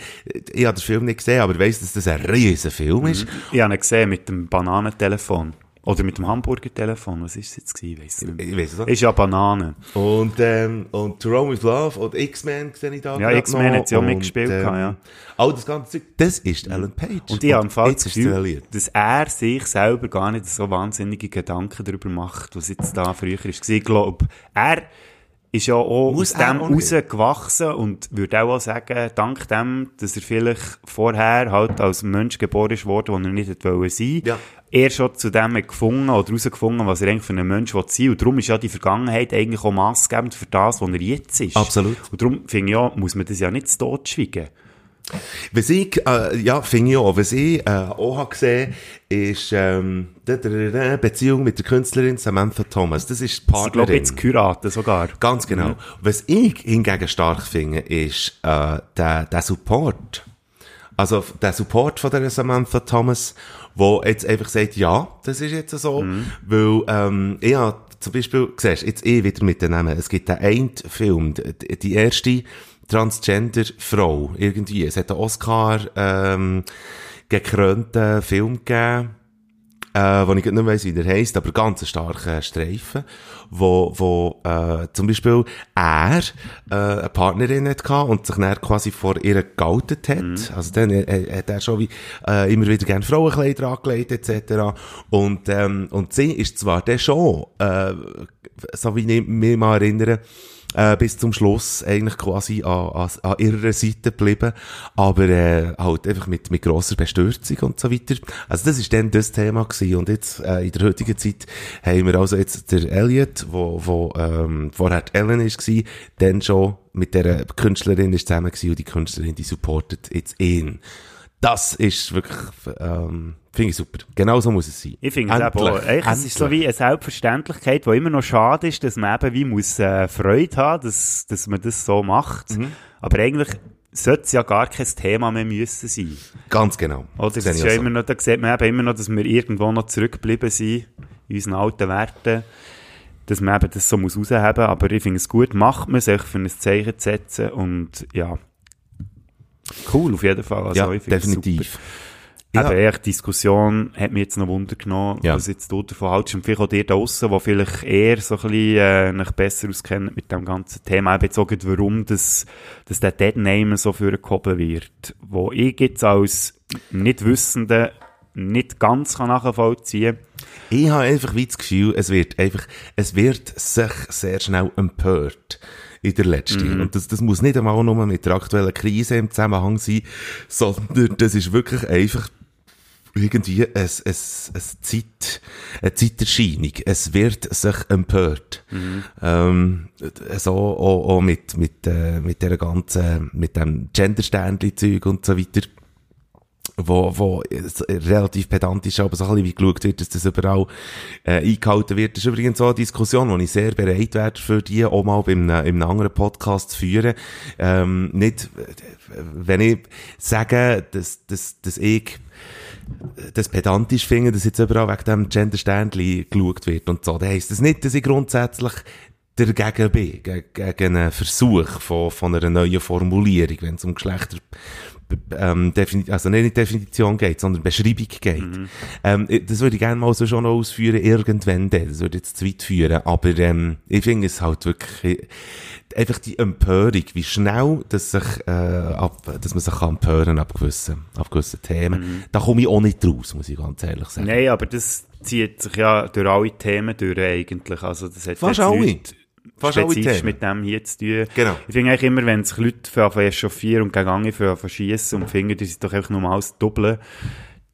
ich habe den Film nicht gesehen, aber ich weiss, dass das ein riesen Film ist. Ich habe ihn gesehen mit dem Bananentelefon. Oder mit dem Hamburger-Telefon. Was ist es jetzt gewesen? Weiss nicht mehr. Ich weiss es auch. Ist ja Banane. Und, ähm, und To Rome with Love und X-Men sehe ich da Ja, X-Men hat sie auch mitgespielt, ja. All das ganze Zeug, das ist Ellen Page. Und ich habe im Fall das Gefühl, dass er sich selber gar nicht so wahnsinnige Gedanken darüber macht, was jetzt da früher ist. Ich glaube, er ist ja auch Muss aus dem rausgewachsen und würde auch, auch sagen, dank dem, dass er vielleicht vorher halt als Mensch geboren ist worden, der er nicht wollen sein Ja. er schon zu dem gefunden oder herausgefunden, was er eigentlich für ein Mensch will sein Und darum ist ja die Vergangenheit eigentlich auch maßgebend für das, was er jetzt ist. Absolut. Und darum finde ich ja, muss man das ja nicht zu Tod schweigen. Was ich, äh, ja, finde ich auch, was ich äh, auch habe gesehen, ist ähm, Beziehung mit der Künstlerin Samantha Thomas. Das ist die Ich glaube, Partnerin. jetzt geheiratet sogar. Ganz genau. Was ich hingegen stark finde, ist äh, der, der Support. Also der Support von der Samantha Thomas, wo jetzt einfach sagt, ja, das ist jetzt so, weil ähm, ich hab zum Beispiel, siehst jetzt eh wieder mit den Namen, es gibt den einen Film, die, die erste Transgender-Frau, irgendwie, es hat einen Oscar ähm, gekrönten Film gegeben, äh, wo ich nicht mehr weiss, wie der heisst, aber ganz ein starker Streifen, wo, wo äh, zum Beispiel er äh, eine Partnerin hat gehabt und sich dann quasi vor ihr geoutet hat. Also dann äh, äh, hat er schon wie, äh, immer wieder gerne Frauenkleider angelegt etc. Und, ähm, und sie ist zwar dann schon, äh, so wie ich mich mal erinnere, äh, bis zum Schluss eigentlich quasi an, an, an ihrer Seite geblieben, aber äh, halt einfach mit, mit grosser Bestürzung und so weiter. Also das ist dann das Thema gewesen und jetzt äh, in der heutigen Zeit haben wir also jetzt der Elliot, wo, wo ähm, vorher Ellen gewesen, dann schon mit der Künstlerin ist zusammen gewesen und die Künstlerin, die supportet jetzt ihn. Das ist wirklich, ähm, finde ich super. Genau so muss es sein. Ich finde es auch. Eigentlich, Es ist so wie eine Selbstverständlichkeit, die immer noch schade ist, dass man eben wie muss äh, Freude haben, dass, dass man das so macht. Mhm. Aber eigentlich sollte es ja gar kein Thema mehr müssen sein. Ganz genau. Oder? Das ist ja so. immer noch, da sieht man eben immer noch, dass wir irgendwo noch zurückgeblieben sind in unseren alten Werten. Dass man eben das so muss rausheben. Aber ich finde es gut, macht man sich für ein Zeichen zu setzen und ja. Cool, auf jeden Fall. Also, ja, definitiv. Super. Ja. Eben, echt, die Diskussion hat mich jetzt noch Wunder genommen, Ja. was jetzt du davon hältst. Und vielleicht auch dir da draussen, die vielleicht eher so ein bisschen, äh, besser auskennen mit dem ganzen Thema. Eben gerade, warum das, dass der Deadname so vorgehoben wird. Wo ich jetzt als Nichtwissende nicht ganz kann nachvollziehen Ich habe einfach wie das Gefühl, es wird einfach, es wird sich sehr schnell empört in der letzten. Und das, das muss nicht einmal nur mit der aktuellen Krise im Zusammenhang sein, sondern das ist wirklich einfach irgendwie ein, ein, ein Zeit, eine Zeiterscheinung. Es wird sich empört. Ähm, so auch, auch mit, mit, äh, mit der ganzen, mit dem Gender-Ständli-Zeug und so weiter wo, wo relativ pedantisch aber so ein bisschen wie geschaut wird, dass das überall äh, eingehalten wird. Das ist übrigens so eine Diskussion, wo ich sehr bereit wäre, für die auch mal in einem, in einem anderen Podcast zu führen. Ähm, nicht, äh, wenn ich sage, dass, dass, dass ich das pedantisch finde, dass jetzt überall wegen dem Gender-Sternli geschaut wird und so, dann heisst das nicht, dass ich grundsätzlich dagegen bin, gegen einen Versuch von, von einer neuen Formulierung, wenn es um Geschlechter ähm, Defini also nicht Definition geht, sondern Beschreibung geht. Ähm, das würde ich gerne mal so schon ausführen, irgendwann dann. Das würde jetzt zu weit führen. Aber ähm, ich finde es halt wirklich äh, einfach die Empörung, wie schnell dass sich, äh, ab, dass man sich kann empören ab gewissen, ab gewissen Themen. Da komme ich auch nicht raus, muss ich ganz ehrlich sagen. Nein, aber das zieht sich ja durch alle Themen durch eigentlich. Also das hat Fast alle. nichts Fast spezifisch mit dem hier zu tun. Genau. Ich finde eigentlich immer, wenn sich Leute für anfangen echauffieren und gegen andere für schiessen und finden, die sind doch einfach nur alles doppeln,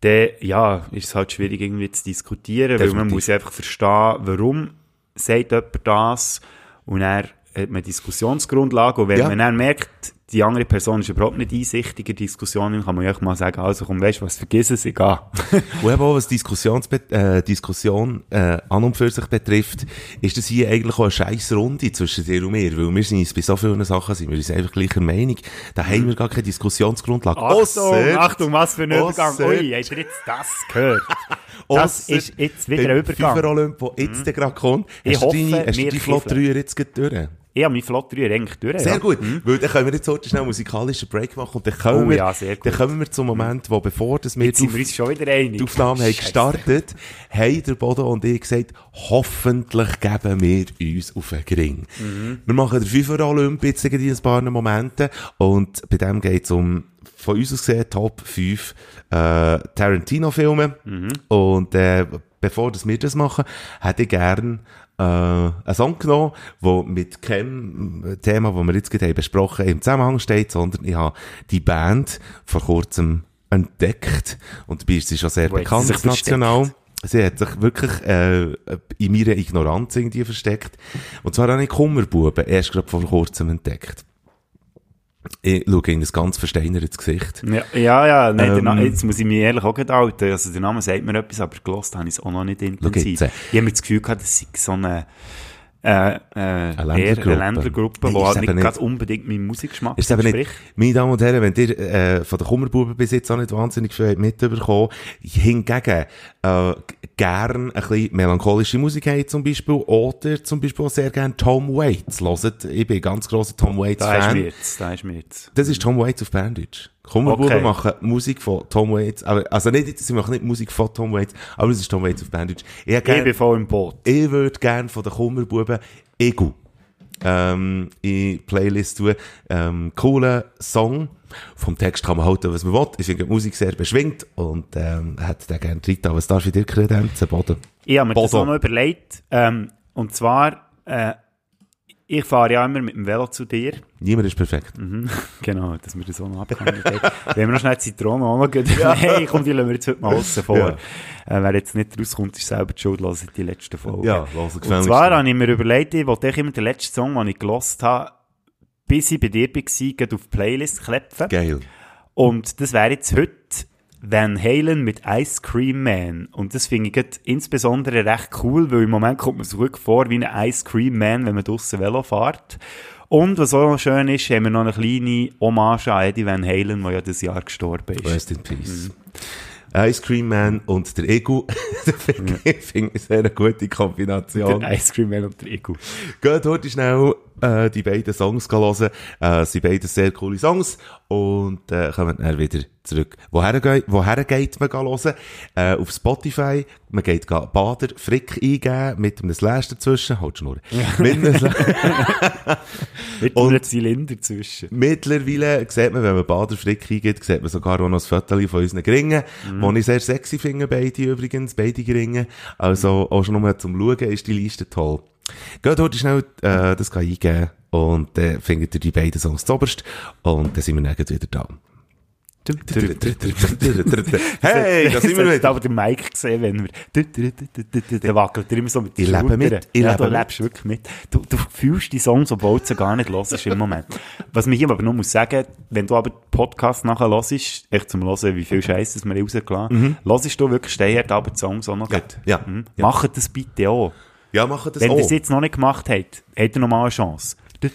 dann, ja, ist es halt schwierig irgendwie zu diskutieren, weil man Definitiv. muss einfach verstehen, warum sagt jemand das und dann hat man Diskussionsgrundlage und wenn Ja. man dann merkt, die andere Person ist überhaupt nicht einsichtig in Diskussionen, kann man ja auch mal sagen, also komm, weißt du was, vergiss es, ich gehe. Und eben auch, was Diskussionsbe äh, Diskussion äh, an und für sich betrifft, ist das hier eigentlich auch eine scheiß Runde zwischen dir und mir, weil wir sind uns bei so vielen Sachen sind wir sind einfach gleicher Meinung. Da haben wir gar keine Diskussionsgrundlage. Achtung, Ausser- Achtung, was für ein Übergang. Ui, hast du jetzt das gehört? Das ist jetzt wieder ein Übergang. Mhm. FIFA Olymp, der jetzt gerade kommt. Ich hast du hoffe, deine, hast du die Flot kiffeln. 3 jetzt durch? Ich habe meinen Flot 3 eigentlich durch. Sehr ja. gut, weil dann können wir jetzt heute schnell einen musikalischen Break machen und dann kommen, Oh wir, ja, dann kommen wir zum Moment, wo bevor das wir Jetzt wir uns schon wieder einig. die Aufnahme haben Scheisse. gestartet, haben der Bodo und ich gesagt, hoffentlich geben wir uns auf den Gring. Mhm. Wir machen den FIFA Olymp jetzt in ein paar Momenten und bei dem geht es um von uns aus gesehen Top 5 äh, Tarantino-Filme Mhm. und äh, bevor das wir das machen, hätte ich gern äh, einen Song genommen, der mit keinem Thema, das wir jetzt gerade haben besprochen im Zusammenhang steht, sondern ich habe die Band vor kurzem entdeckt und dabei ist sie schon sehr Wo sie bekannt sich national. Sie hat sich wirklich äh, in meiner Ignoranz irgendwie versteckt. Und zwar habe ich Kummerbuben erst gerade vor kurzem entdeckt. Ich schaue in ein ganz versteinertes Gesicht. Ja, ja, ja nein, Ähm. jetzt muss ich mich ehrlich auch gerade outen. Also, der Name sagt mir etwas, aber gelost habe ich es auch noch nicht intensiv. jetzt. Ich habe mir das Gefühl gehabt, das sei so eine, äh, äh, Ländlergruppe. Ländlergruppe, die halt nicht nicht. gerade unbedingt meinem Musikgeschmack Ist eben nicht, meine Damen und Herren, wenn ihr äh, von den Kummerbuben bis jetzt auch nicht wahnsinnig viel mitbekommen hingegen äh, gern ein bisschen melancholische Musik habt zum Beispiel oder zum Beispiel auch sehr gern Tom Waits hört. Ich bin ein ganz grosser Tom Waits Da ist mir jetzt, da ist mir jetzt. Das ist Tom Waits auf Berndeutsch. Kummerbuben Okay. machen Musik von Tom Waits, aber, also nicht, sie machen nicht Musik von Tom Waits, aber es ist Tom Waits auf Berndeutsch. Ich, gern- bin voll im Boot. ich würde gern von den Kummerbuben Ego ähm, in Playlist tun. Ähm, cooler Song. Vom Text kann man halten, was man will. Ich finde die Musik sehr beschwingt und ähm, hätte den gerne drin. Was darf ich dir kredenzen, Boden? Ich habe mir das Bodo. auch noch überlegt. Ähm, und zwar, äh, ich fahre ja immer mit dem Velo zu dir. Niemand ist perfekt. Genau, dass wir das auch noch abgehandelt haben. Wenn wir noch schnell die Zitrone noch gehen. Hey, komm, die lassen wir jetzt heute mal aussen vor. Ja. Äh, wer jetzt nicht rauskommt, ist selber die schuld, hört die letzte Folge. Ja, los, Und zwar habe ich mir überlegt, ich wollte immer den letzten Song, den ich gelost habe, bis ich bei dir war, auf die Playlist klepfen. Geil. Und das wäre jetzt heute Van Halen mit Ice Cream Man. Und das finde ich insbesondere recht cool, weil im Moment kommt man wirklich vor wie ein Ice Cream Man, wenn man draussen Velo fährt. Und was auch noch schön ist, haben wir noch eine kleine Hommage an Eddie Van Halen, der ja dieses Jahr gestorben ist. Rest in Peace. Ice Cream Man und der Ego. Das finde ich finde ich sehr eine gute Kombination. Der Ice Cream Man und der Ego. Geht heute schnell äh, die beiden Songs hören. Äh, es sind beide sehr coole Songs. Und äh, kommen dann wieder zurück. Woher, geht, woher geht man hören? Äh, auf Spotify. Man geht Bader Frick eingeben mit einem Slash dazwischen. Halt Schnur. Mit einem Slash. Mit einem Zylinder zwischen. Mittlerweile sieht man, wenn man Bader Frick eingibt, sieht man sogar auch noch ein Foto von unseren Gringen, Mhm. die ich sehr sexy finde, beide übrigens, beide Gringen. Also auch schon nur zum Schauen ist die Liste toll. Geht heute schnell äh, das eingeben und dann äh, findet ihr die beiden Songs zuoberst und dann sind wir dann gleich wieder da. Hey, da sind wir wieder. aber den Mike gesehen, wenn wir, der wackelt er immer so mit den Ich lebe mit, ich ja, lebe du lebst wirklich mit. Du, du fühlst die Songs, obwohl du sie gar nicht hörst im Moment. Was mich hier aber noch muss sagen, wenn du aber den Podcast nachher hörst, echt zum Hören, wie viel Scheiß das wir rausgelassen haben, hörst du wirklich stehend aber die Songs auch noch gut. Mhm. Ja, Mhm. ja. Macht das bitte auch. Ja, machen das Wenn ihr es jetzt noch nicht gemacht habt, habt ihr noch mal eine Chance.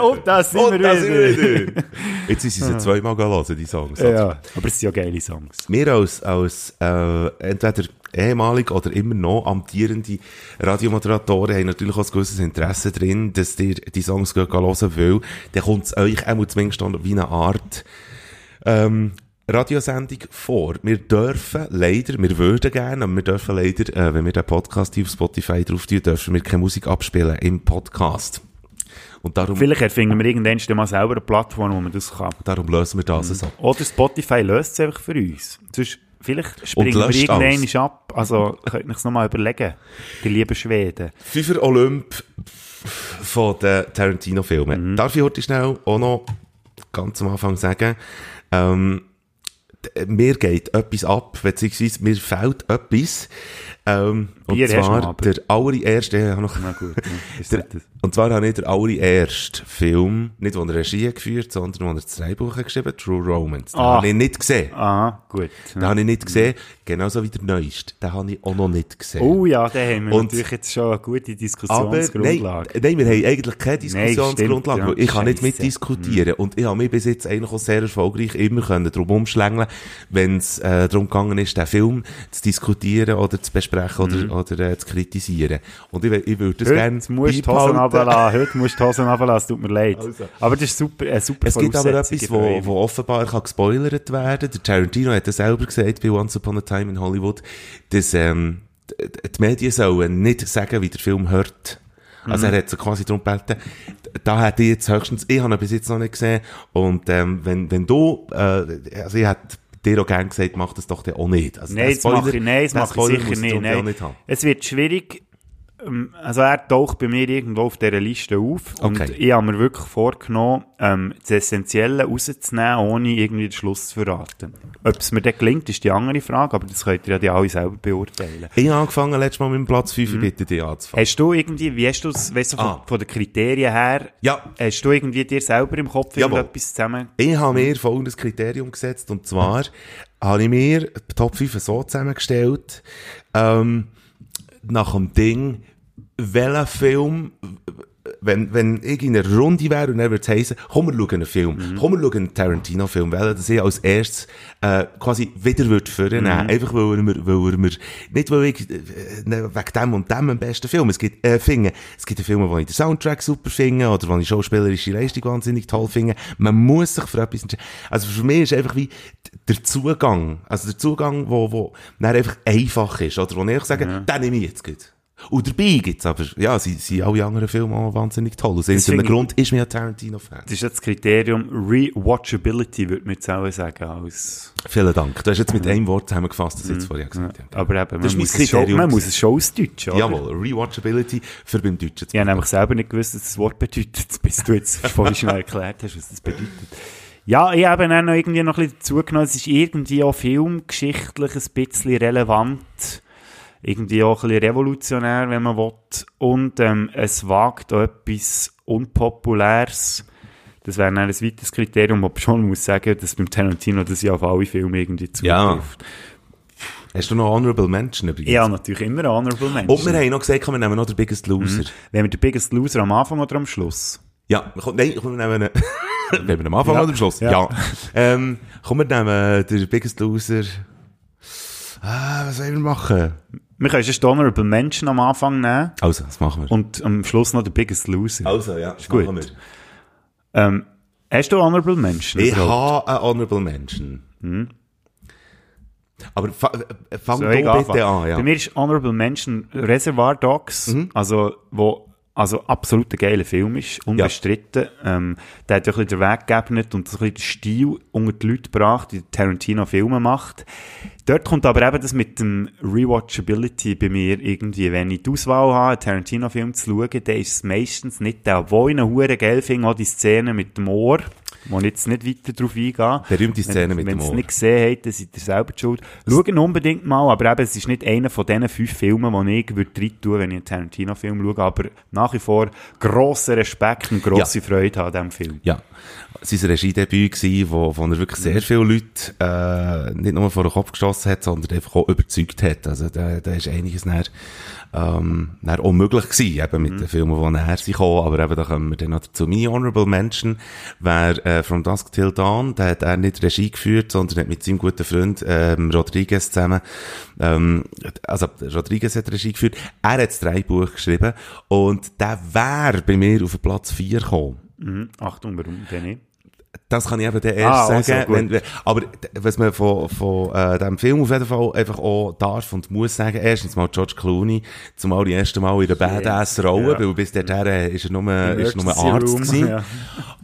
Oh, da sind Und wir da sind wir wieder. wieder. Jetzt sind sie sie zweimal hören, die Songs. Ja, aber es sind ja geile Songs. Wir als, als äh, entweder ehemalig oder immer noch amtierende Radiomoderatoren haben natürlich auch ein gewisses Interesse drin, dass ihr die Songs hören weil dann kommt es euch auch zumindest wie eine Art ähm, Radiosendung vor. Wir dürfen leider, wir würden gerne, aber wir dürfen leider, äh, wenn wir den Podcast hier auf Spotify drauf tun, dürfen wir keine Musik abspielen im Podcast. Und darum, Vielleicht erfinden wir irgendwann mal selber eine Plattform, wo man das kann. darum lösen wir das so. Oder Spotify löst es einfach für uns. Sonst, vielleicht springen wir irgendwann ab. Also, könnt ihr euch noch mal überlegen. Die lieben Schweden. Fünfer Olymp von den Tarantino-Filmen. Darf ich heute schnell auch noch ganz am Anfang sagen, ähm, mir geht etwas ab, beziehungsweise mir fehlt etwas. Ähm, und Bier zwar der allererste, ja, noch, Na gut, ja. der, und zwar habe ich den allerersten Film, nicht er Regie geführt, sondern wo er das Drehbuch geschrieben, True Romance. Den Ah. habe ich nicht gesehen. Aha, gut. Den habe ich nicht gesehen. Genauso wie der neueste. Den habe ich auch noch nicht gesehen. Oh ja, da haben wir Und- natürlich jetzt schon eine gute Aber nein, Diskussionsgrundlage. nein, wir haben eigentlich keine Diskussionsgrundlage. stimmt, weil ich ja. kann nicht mitdiskutieren. Und ich habe mich bis jetzt eigentlich auch sehr erfolgreich immer können drum umschlängeln, wenn es äh, darum gegangen ist, den Film zu diskutieren oder zu besprechen oder, oder äh, zu kritisieren. Und ich, will- ich würde das gerne Heute musst du Hosen runterlassen. Heute musst du Hosen runterlassen. Es tut mir leid. Also. Aber das ist super, eine super Es gibt aber etwas, wo, wo offenbar kann gespoilert werden. Der Tarantino hat das selber gesagt bei Once Upon a Time in Hollywood, dass ähm, die Medien sollen nicht sagen, wie der Film hört. Also Mhm. er hat so quasi darum gebeten, da hätte ich jetzt höchstens, ich habe ihn bis jetzt noch nicht gesehen, und ähm, wenn, wenn du, äh, also ich hätte dir auch gerne gesagt, mach das doch dann auch nicht. Also Nein, das mache ich, nein, das den mache ich Spoiler sicher nicht. Nein. nicht haben. Es wird schwierig. Ähm, Also er taucht bei mir irgendwo auf dieser Liste auf und Okay. ich habe mir wirklich vorgenommen, ähm, das Essentielle rauszunehmen, ohne irgendwie den Schluss zu verraten. Ob es mir dann gelingt, ist die andere Frage, aber das könnt ihr ja die alle selber beurteilen. Ich habe angefangen letztes Mal mit dem Platz 5, Mhm. bitte dich anzufangen. Hast du irgendwie, wie hast du es, weißt du, von, Ah. von den Kriterien her, Ja. hast du irgendwie dir selber im Kopf Jawohl. irgendetwas zusammen? Ich habe mir folgendes Kriterium gesetzt, und zwar habe ich mir die Top 5 so zusammengestellt, ähm, nach dem Ding, welcher Film, wenn, wenn ich in einer Runde wäre und dann würde es heissen, komm, wir schauen einen Film, komm, wir schauen einen Tarantino-Film, weil das ich als erstes äh, quasi wieder würde vornehmen, einfach weil er mir, weil er mir, nicht weil ich äh, wegen dem und dem einen besten Film, es gibt, äh, finde, es gibt Filme, wo ich den Soundtrack super finde oder wo ich schauspielerische Leistung wahnsinnig toll finde, man muss sich für etwas entscheiden. Also für mich ist einfach wie der Zugang, also der Zugang, wo, wo dann einfach einfach ist, oder? Wo ich sage, den nehme ich jetzt gut. Und dabei gibt's aber, ja, sie, sie alle anderen Filme auch wahnsinnig toll. Aus irgendeinem Grund ist mir ein Tarantino-Fan. Das ist jetzt das Kriterium Rewatchability, würde man jetzt auch sagen, als, Vielen Dank. Du hast jetzt mit einem Wort zusammengefasst, das ich jetzt vorher gesagt habe. aber eben, man, muss es, schon, man muss es schon ausdeutschen, oder? Jawohl, Rewatchability für beim Deutschen zu Ich habe nämlich selber nicht gewusst, was das Wort bedeutet, bis du jetzt vorhin schnell erklärt hast, was das bedeutet. Ja, ich habe dann noch irgendwie noch ein bisschen dazugenommen, es ist irgendwie auch filmgeschichtlich ein bisschen relevant, irgendwie auch ein bisschen revolutionär, wenn man will, und ähm, es wagt auch etwas Unpopuläres. Das wäre dann ein weiteres Kriterium, wo man schon muss sagen, dass beim Tarantino das ja auf alle Filme irgendwie Ja. zutrifft. Hast du noch Honorable Mention übrigens? Ja, natürlich immer Honorable Mention. Und wir haben noch gesagt, wir nehmen noch den Biggest Loser. Wenn wir den Biggest Loser am Anfang oder am Schluss? Ja, nein, komm, wir nehmen wenn wir am Anfang Ja. oder am Schluss? Ja. Ja. Ähm, komm, wir nehmen den Biggest Loser. Ah, was sollen wir machen? Wir können schon Honorable Mention am Anfang nehmen Also, das machen wir. und am Schluss noch den Biggest Loser. also, ja, ist gut. Ähm, hast du Honorable Mention? Ich habe eine Honorable Mention. Aber fa äh, fang ich bitte an, ja. Bei mir ist Honorable Mention Reservoir Dogs, also wo also absolut ein geiler Film ist, unbestritten. Ähm, der hat ja ein bisschen den Weg geebnet und so ein bisschen den Stil unter die Leute gebracht, die Tarantino Filme macht. Dort kommt aber eben das mit dem Rewatchability bei mir irgendwie, wenn ich die Auswahl habe, einen Tarantino-Film zu schauen, dann ist es meistens nicht der, obwohl ich hure geil finde, auch die Szene mit dem Ohr, ich jetzt nicht weiter drauf eingehe. Berühmte Szene mit Wenn dem ihr es nicht gesehen habt, dann seid ihr selber schuld. Schaut ihn unbedingt mal, aber eben, es ist nicht einer von diesen fünf Filmen, die ich würde rein tun, wenn ich einen Tarantino-Film schaue, aber nach wie vor grosser Respekt und grosse Freude an diesem Film. Ja. Sein Regiedebüt gsi, wo, wo er wirklich sehr viele Leute, äh, nicht nur vor den Kopf geschossen hat, sondern einfach auch überzeugt hat. Also, da, da ist einiges näher, ähm, näher auch möglich gewesen, eben mit den Filmen, die näher sind gekommen. Aber eben, da kommen wir dann noch dazu. Meine Honorable Mention wäre, äh, From Dusk Till Dawn. Da hat er nicht Regie geführt, sondern hat mit seinem guten Freund, ähm, Rodriguez zusammen, ähm, also, Rodriguez hat Regie geführt. Er hat das Drehbuch geschrieben. Und der wäre bei mir auf Platz 4 gekommen. Mhm. Achtung, warum denn nicht? Das kann ich eben Ah, erst also, sagen. gut. wenn, aber was man von, von äh, dem Film auf jeden Fall einfach auch darf und muss sagen, erstens mal George Clooney, zumal die erste Mal in der Badass-Rolle, Ja. weil bis dahin ist er nur, ist er nur Arzt Room, gewesen. ja.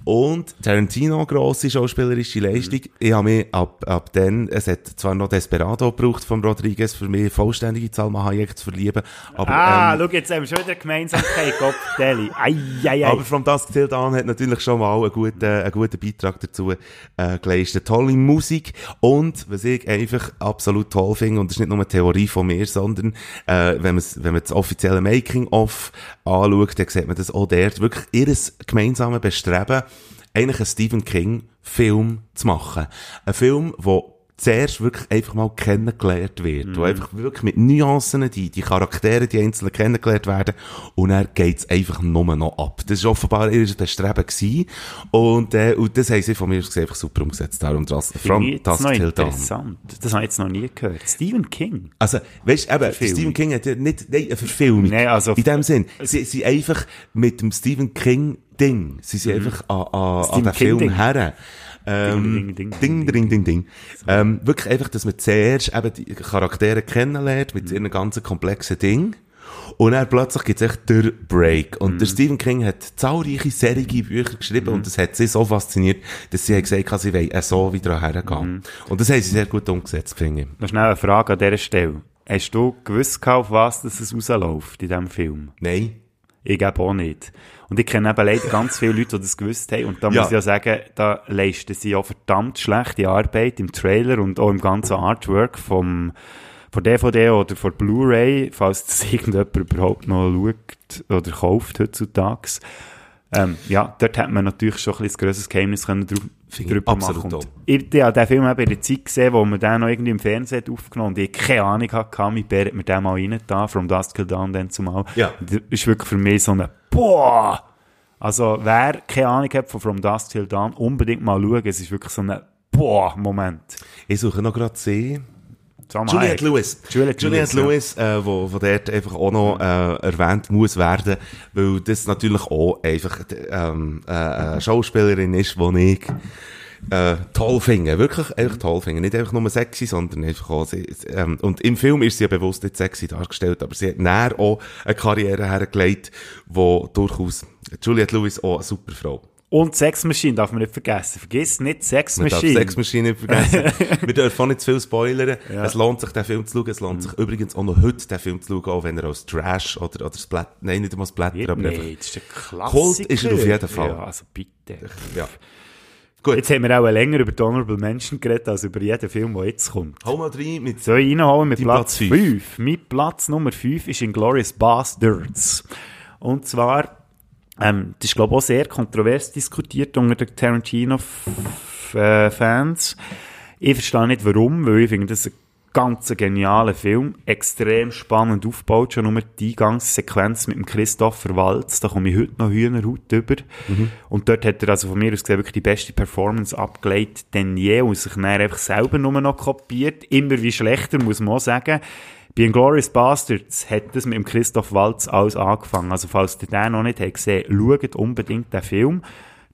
Und Tarantino, grosse schauspielerische Leistung. Ich habe mich ab, ab dann, es hat zwar noch Desperado gebraucht von Rodriguez, für mich vollständige Salma Hayek zu verlieben, aber, Ah, ähm, schau, jetzt haben wir schon wieder eine Gemeinsamkeit, Gott, Deli. Ei, ei, ei. aber From Dusk Till Dawn hat natürlich schon mal einen guten, einen guten Beitrag Beitrag dazu äh, geleistet. Tolle Musik und was ich einfach absolut toll finde, und das ist nicht nur eine Theorie von mir, sondern äh, wenn, wenn man das offizielle Making-of anschaut, dann sieht man das auch dort wirklich ihres gemeinsame Bestreben, eigentlich einen Stephen King Film zu machen. Ein Film, wo zuerst wirklich einfach mal kennengelernt wird. Mm. Wo einfach wirklich mit Nuancen die, die Charaktere, die Einzelnen kennengelernt werden. Und dann geht's einfach nur noch ab. Das war offenbar ihr Bestreben gewesen. Und, äh, und das haben sie von mir aus einfach super umgesetzt. Darum das, from Dusk Till. Interessant. Das habe ich jetzt noch nie gehört. Stephen King. Also, weißt du, eben, Stephen King hat ja nicht, nein, eine Verfilmung. Nee, also. In dem Sinn. Sie, sie einfach mit dem Stephen King Ding. Sie sind mhm. einfach an, an, an den Film her. Ähm, ding, ding, ding, ding, ding, ding. Ähm, wirklich einfach, dass man zuerst eben die Charaktere kennenlernt mit mhm. ihren ganzen komplexen Ding. Und dann plötzlich gibt es echt der Break. Und mhm. der Stephen King hat zahlreiche serige Bücher geschrieben mhm. und das hat sie so fasziniert, dass sie gesagt hat, sie will so wieder hergehen. Mhm. Und das haben sie sehr gut umgesetzt, finde ich. Noch schnell eine Frage an dieser Stelle. Hast du gewusst, auf was das es rausläuft in diesem Film? Nein. Ich glaube auch nicht. Und ich kenne eben leider ganz viele Leute, die das gewusst haben. Und da ja. muss ich ja sagen, da leisten sie auch verdammt schlechte Arbeit im Trailer und auch im ganzen Artwork vom, von DVD oder von Blu-ray, falls das irgendjemand überhaupt noch schaut oder kauft heutzutage. Ähm, ja, dort hat man natürlich schon ein, bisschen ein grosses Geheimnis können machen können. Ich habe den Film eben in der Zeit gesehen, wo man den noch irgendwie im Fernsehen aufgenommen und ich keine Ahnung hatte, mit Bär hat mir den mal rein da, From Dusk Till Dawn dann zumal. Ja. Das ist wirklich für mich so eine Boah! Also, wer keine Ahnung hat von From Dusk Till Dawn, unbedingt mal schauen. Es ist wirklich so ein Boah-Moment. Ich suche noch gerade See. Juliette Lewis. Juliette, Juliette Lewis, ja. äh, wo, wo dort einfach auch noch äh, erwähnt muss werden, weil das natürlich auch einfach ähm, äh, eine Schauspielerin ist, die ich äh, toll finde. Wirklich einfach toll finde. Nicht einfach nur sexy, sondern einfach auch, sie, ähm, und im Film ist sie ja bewusst nicht sexy dargestellt, aber sie hat näher auch eine Karriere hergelegt, wo durchaus Juliette Lewis auch eine super Frau und Sexmaschine darf man nicht vergessen. Vergiss nicht Sexmaschine. Sexmaschine nicht vergessen. wir dürfen auch nicht zu viel spoilern. Ja. Es lohnt sich, den Film zu schauen. Es lohnt mhm. sich übrigens auch noch heute, den Film zu schauen, auch wenn er als Trash oder, oder Splat, nein, nicht einmal Splatter, aber nee, einfach. das ist ein Klassiker. Kult ist er auf jeden Fall. Ja, also bitte. Ja. Gut. Jetzt haben wir auch länger über die Honorable Menschen geredet, als über jeden Film, der jetzt kommt. Hau mal rein mit... Soll ich reinholen mit Platz 5? Mit Platz Nummer 5 ist Inglourious Bastards. Und zwar ähm, das ist, glaube ich, auch sehr kontrovers diskutiert unter den Tarantino-Fans. Ich verstehe nicht warum, weil ich finde, das ist ein ganz genialer Film, extrem spannend aufgebaut, schon nur die Eingangssequenz mit dem Christopher Waltz, da komme ich heute noch Hühnerhaut über. Mhm. Und dort hat er also von mir aus gesehen wirklich die beste Performance abgelegt denn je und sich dann einfach selber nur noch kopiert. Immer wie schlechter, muss man auch sagen. Bei Inglourious Bastards hat das mit dem Christoph Waltz alles angefangen. Also falls ihr den noch nicht habt gesehen, schaut unbedingt den Film.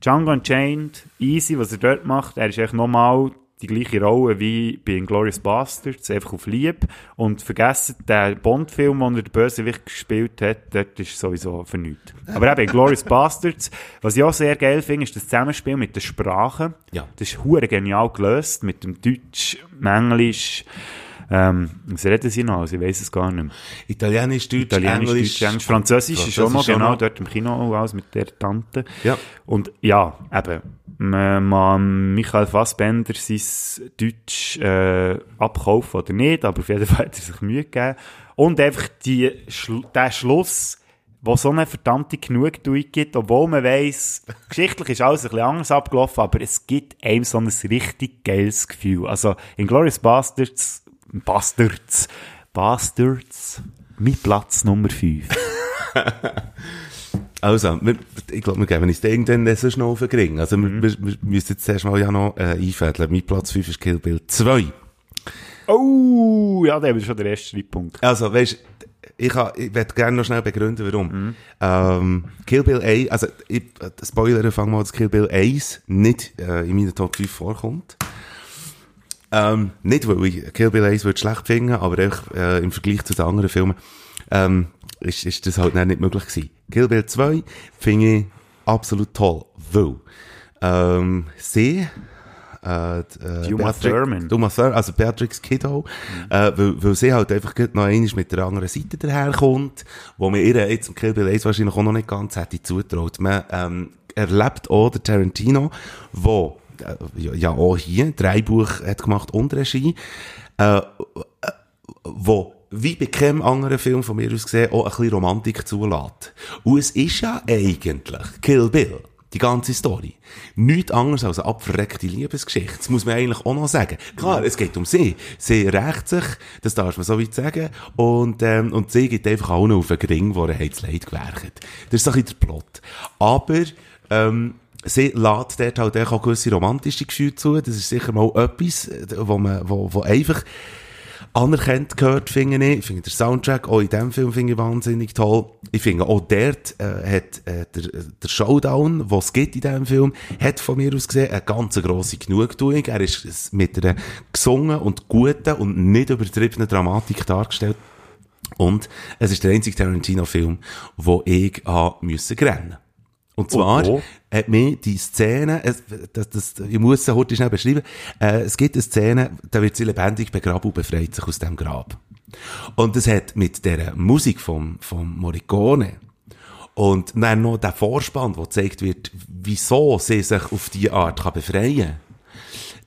Django Unchained, easy, was er dort macht. Er ist echt nochmal die gleiche Rolle wie bei Inglourious Bastards, einfach auf Lieb. Und vergessen, der Bond-Film, den er der Bösewicht gespielt hat, dort ist sowieso vernünftig. Aber eben, Inglourious Bastards, was ich auch sehr geil finde, ist das Zusammenspiel mit den Sprachen. Ja. Das ist hure genial gelöst, mit dem Deutsch, Englisch, ähm, was reden sie noch? Also, ich weiß es gar nicht mehr. Italienisch, Deutsch, Italienisch, Englisch. Deutsch, Englisch. Französisch, ist auch noch, genau, dort im Kino aus mit der Tante. Ja. Und ja, eben, man Michael Fassbender sein Deutsch äh, abkaufen oder nicht, aber auf jeden Fall hat er sich Mühe gegeben. Und einfach die, der Schluss, wo so eine verdammte Genugtuung gibt, obwohl man weiss, geschichtlich ist alles ein bisschen anders abgelaufen, aber es gibt einem so ein richtig geiles Gefühl. Also, in Glorious Bastards Bastards. Bastards. Mit Platz Nummer 5. also, wir, ich glaube, wir geben uns irgendwann so schnell auf den Ring. Also, mhm. wir, wir, müssen jetzt erst mal ja noch äh, einfädeln. Mit Platz 5 ist Kill Bill 2. Oh, ja, der ist schon der erste Schrittpunkt. Also, weißt ich, ich werde gerne noch schnell begründen, warum. Mhm. Ähm, Kill Bill 1, also, ich, Spoiler, fangen wir mal, dass Kill Bill 1 nicht äh, in meiner Top 5 vorkommt. Ähm, nicht, weil ich Kill Bill 1 würde schlecht finden, aber einfach, äh, im Vergleich zu den anderen Filmen, ähm, ist, ist das halt nicht möglich gewesen. Kill Bill 2 finde ich absolut toll, weil, ähm, sie, äh, äh, Uma Thurman. Thurman, also Beatrix Kiddo, mhm. äh, weil, weil sie halt einfach noch einmal mit der anderen Seite daherkommt, wo man ihr jetzt im Kill Bill 1 wahrscheinlich auch noch nicht ganz hätte zutraut. Man, ähm, erlebt auch der Tarantino, wo ja, ja auch hier, Dreibuch hat gemacht und Regie, äh, äh, wo wie bei keinem anderen Film von mir aus gesehen auch ein bisschen Romantik zulässt. Und es ist ja eigentlich Kill Bill. Die ganze Story. Nichts anderes als eine abverreckte Liebesgeschichte. Das muss man eigentlich auch noch sagen. Klar, es geht um sie. Sie rächt sich, das darf man so weit sagen, und, ähm, und sie geht einfach auch noch auf einen Ring, wo er das Leid gewerkt. Das ist ein bisschen der Plot. Aber, ähm, sie lädt dort halt auch gewisse romantische Gefühle zu. Das ist sicher mal etwas, wo man, wo, wo einfach, anerkannt gehört, finde ich. Ich finde den Soundtrack auch in diesem Film ich wahnsinnig toll. Ich finde auch dort äh, hat äh, der, der Showdown, was es gibt in diesem Film, hat von mir aus gesehen eine ganz grosse Genugtuung. Er ist mit einer gesungen und guten und nicht übertriebenen Dramatik dargestellt. Und es ist der einzige Tarantino-Film, wo ich habe müssen rennen und zwar oh, oh. hat mir die Szene, es, das, das, ich muss es heute schnell beschreiben, äh, es gibt eine Szene, da wird sie lebendig begraben und befreit sich aus dem Grab. Und das hat mit der Musik vom, vom Morricone und dann noch der Vorspann, wo gezeigt wird, wieso sie sich auf diese Art kann befreien kann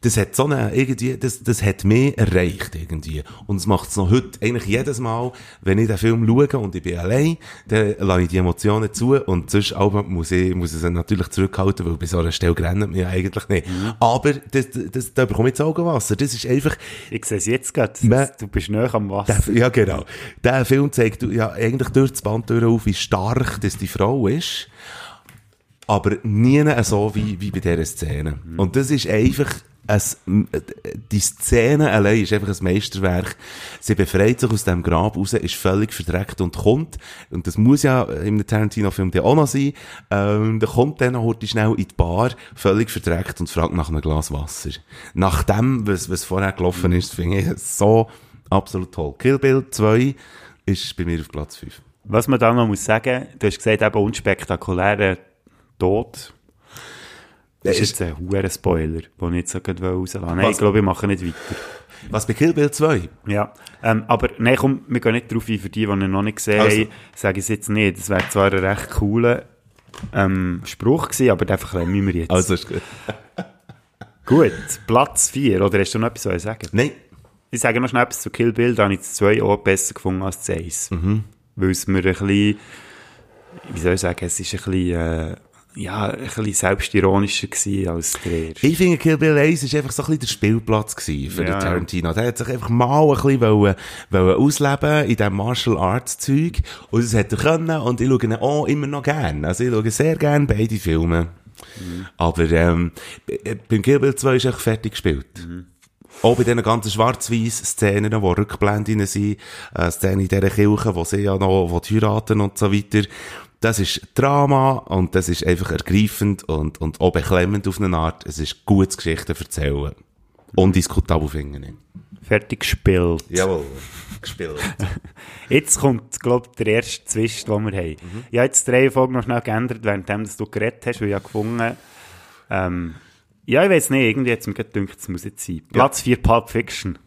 das hat so eine, irgendwie, das, das hat mich erreicht, irgendwie. Und es macht es noch heute, eigentlich jedes Mal, wenn ich den Film schaue und ich bin allein, dann lasse ich die Emotionen zu und sonst auch muss ich, muss ich sie natürlich zurückhalten, weil bei so einer Stelle rennt mir eigentlich nicht. Mhm. Aber das, das, das, da bekomme ich jetzt Augenwasser. Das ist einfach... Ich sehe es jetzt gerade, du bist näher am Wasser. Der, ja, genau. Der Film zeigt ja eigentlich durch das Band durch auf, wie stark das die Frau ist aber nie so wie, wie bei dieser Szene. Mhm. Und das ist einfach es, die Szene allein ist einfach ein Meisterwerk. Sie befreit sich aus dem Grab raus, ist völlig verdreckt und kommt, und das muss ja im Tarantino-Film auch noch sein, ähm, der kommt dann heute schnell in die Bar, völlig verdreckt und fragt nach einem Glas Wasser. Nach dem, was, was vorher gelaufen ist, finde ich so absolut toll. Kill Bill 2 ist bei mir auf Platz 5. Was man da noch muss sagen, du hast gesagt, eben unspektakulärer Tod das ist jetzt ein hoher Spoiler, den ich jetzt so rauslassen Nein, ich glaube, wir machen nicht weiter. Was bei Kill Bill 2? Ja, ähm, aber nein, komm, wir gehen nicht darauf ein, für die, die ihn noch nicht gesehen also. haben, sage ich es jetzt nicht. Das wäre zwar ein recht cooler ähm, Spruch gewesen, aber den verklemmen wir jetzt. Also ist gut. gut, Platz 4, oder hast du noch etwas zu sagen? Nein. Ich sage noch schnell etwas zu Kill Bill, da habe ich das 2 auch besser gefunden als das 1. Mhm. Weil es mir ein bisschen, wie soll ich sagen, es ist ein bisschen... Äh, ja, ein bisschen selbstironischer gewesen als der erste. Ich finde, Kill Bill 1 war einfach so ein bisschen der Spielplatz gewesen für ja. den Tarantino. Der hat sich einfach mal ein bisschen wollen, wollen ausleben in diesem Martial Arts Zeug. Und das hat er können. Und ich schaue ihn auch immer noch gern. Also ich schaue sehr gern beide Filme. Mhm. Aber, ähm, beim Kill Bill 2 ist echt fertig gespielt. Mhm. Auch bei diesen ganzen Schwarz-Weiß-Szenen, wo Rückblenden sind, äh, Szenen in dieser Kirche, wo sie ja noch, wo die heiraten und so weiter das ist Drama und das ist einfach ergreifend und, und auch beklemmend auf eine Art. Es ist gutes Geschichten erzählen. Undiskutabel finde ich. Fertig gespielt. Jawohl, gespielt. jetzt kommt, glaube ich, der erste Zwist, den wir haben. Mhm. Ich habe jetzt drei Folgen noch schnell geändert, während du geredet hast, weil ich habe gefunden, ähm, ja, ich weiß nicht, irgendwie hat es mir gedacht, es muss jetzt sein. Platz 4 Pulp Fiction.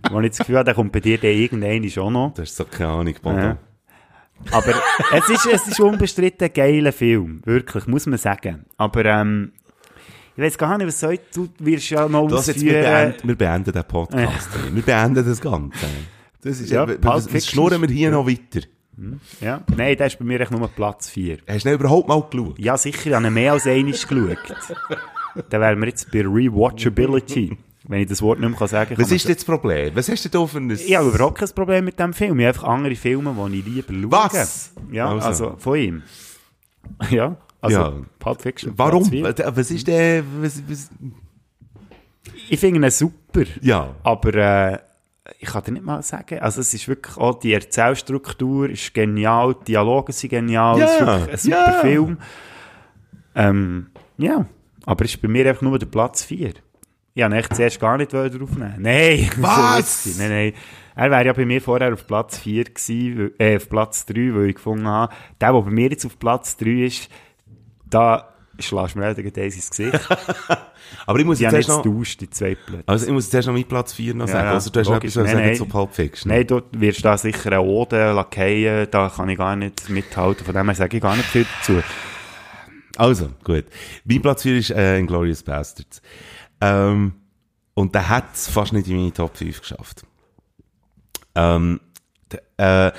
Wo ich das Gefühl habe, der kommt bei dir dann irgendein schon noch. Das ist so keine Ahnung, Bono. Ja. Aber es ist, es ist unbestritten ein geiler Film. Wirklich, muss man sagen. Aber, ähm, ich weiß gar nicht, was soll du wirst ja noch das ausführen. Jetzt, wir, beenden, wir beenden den Podcast. Ja. Wir beenden das Ganze. Das ist, ja, das, das schnurren wir hier noch weiter. Hm? Ja, nein, der ist bei mir echt nur Platz 4. Hast du überhaupt mal geschaut? Ja, sicher, ich habe mehr als einmal geschaut. Dann wären wir jetzt bei Rewatchability wenn ich das Wort nicht mehr sagen kann. Was ist das Problem? Was hast du da für ein... Ich habe überhaupt kein Problem mit dem Film. Ich habe einfach andere Filme, die ich lieber schaue. Was? Ja, also, also von ihm. Ja, also ja. Pulp Fiction. Warum? Was ist der... Was, was? Ich finde ihn super. Ja. Aber äh, ich kann dir nicht mal sagen. Also es ist wirklich auch die Erzählstruktur ist genial, die Dialoge sind genial, ja. es ist wirklich ein super ja. Film. Ähm, ja, aber es ist bei mir einfach nur der Platz 4. Ich habe echt zuerst gar nicht draufnehmen Nein! Was? nein, nein. Er wäre ja bei mir vorher auf Platz 4 gewesen, äh, auf Platz 3, weil ich gefunden habe, der, der bei mir jetzt auf Platz 3 ist, da schlägst du mir halt ins Gesicht. Aber ich muss die jetzt erst noch... Tauscht, die zwei Plätze. Also ich muss jetzt erst noch mit Platz 4 noch sagen. Ja, also du hast logisch. noch etwas sagen zu Pulp Fiction. Nein, du wirst da sicher eine Ode lackieren, da kann ich gar nicht mithalten. Von dem her sage ich gar nicht viel dazu. Also, gut. Mein Platz 4 ist äh, Inglourious Bastards. Ähm, und der hat es fast nicht in meine Top 5 geschafft. Ähm, äh,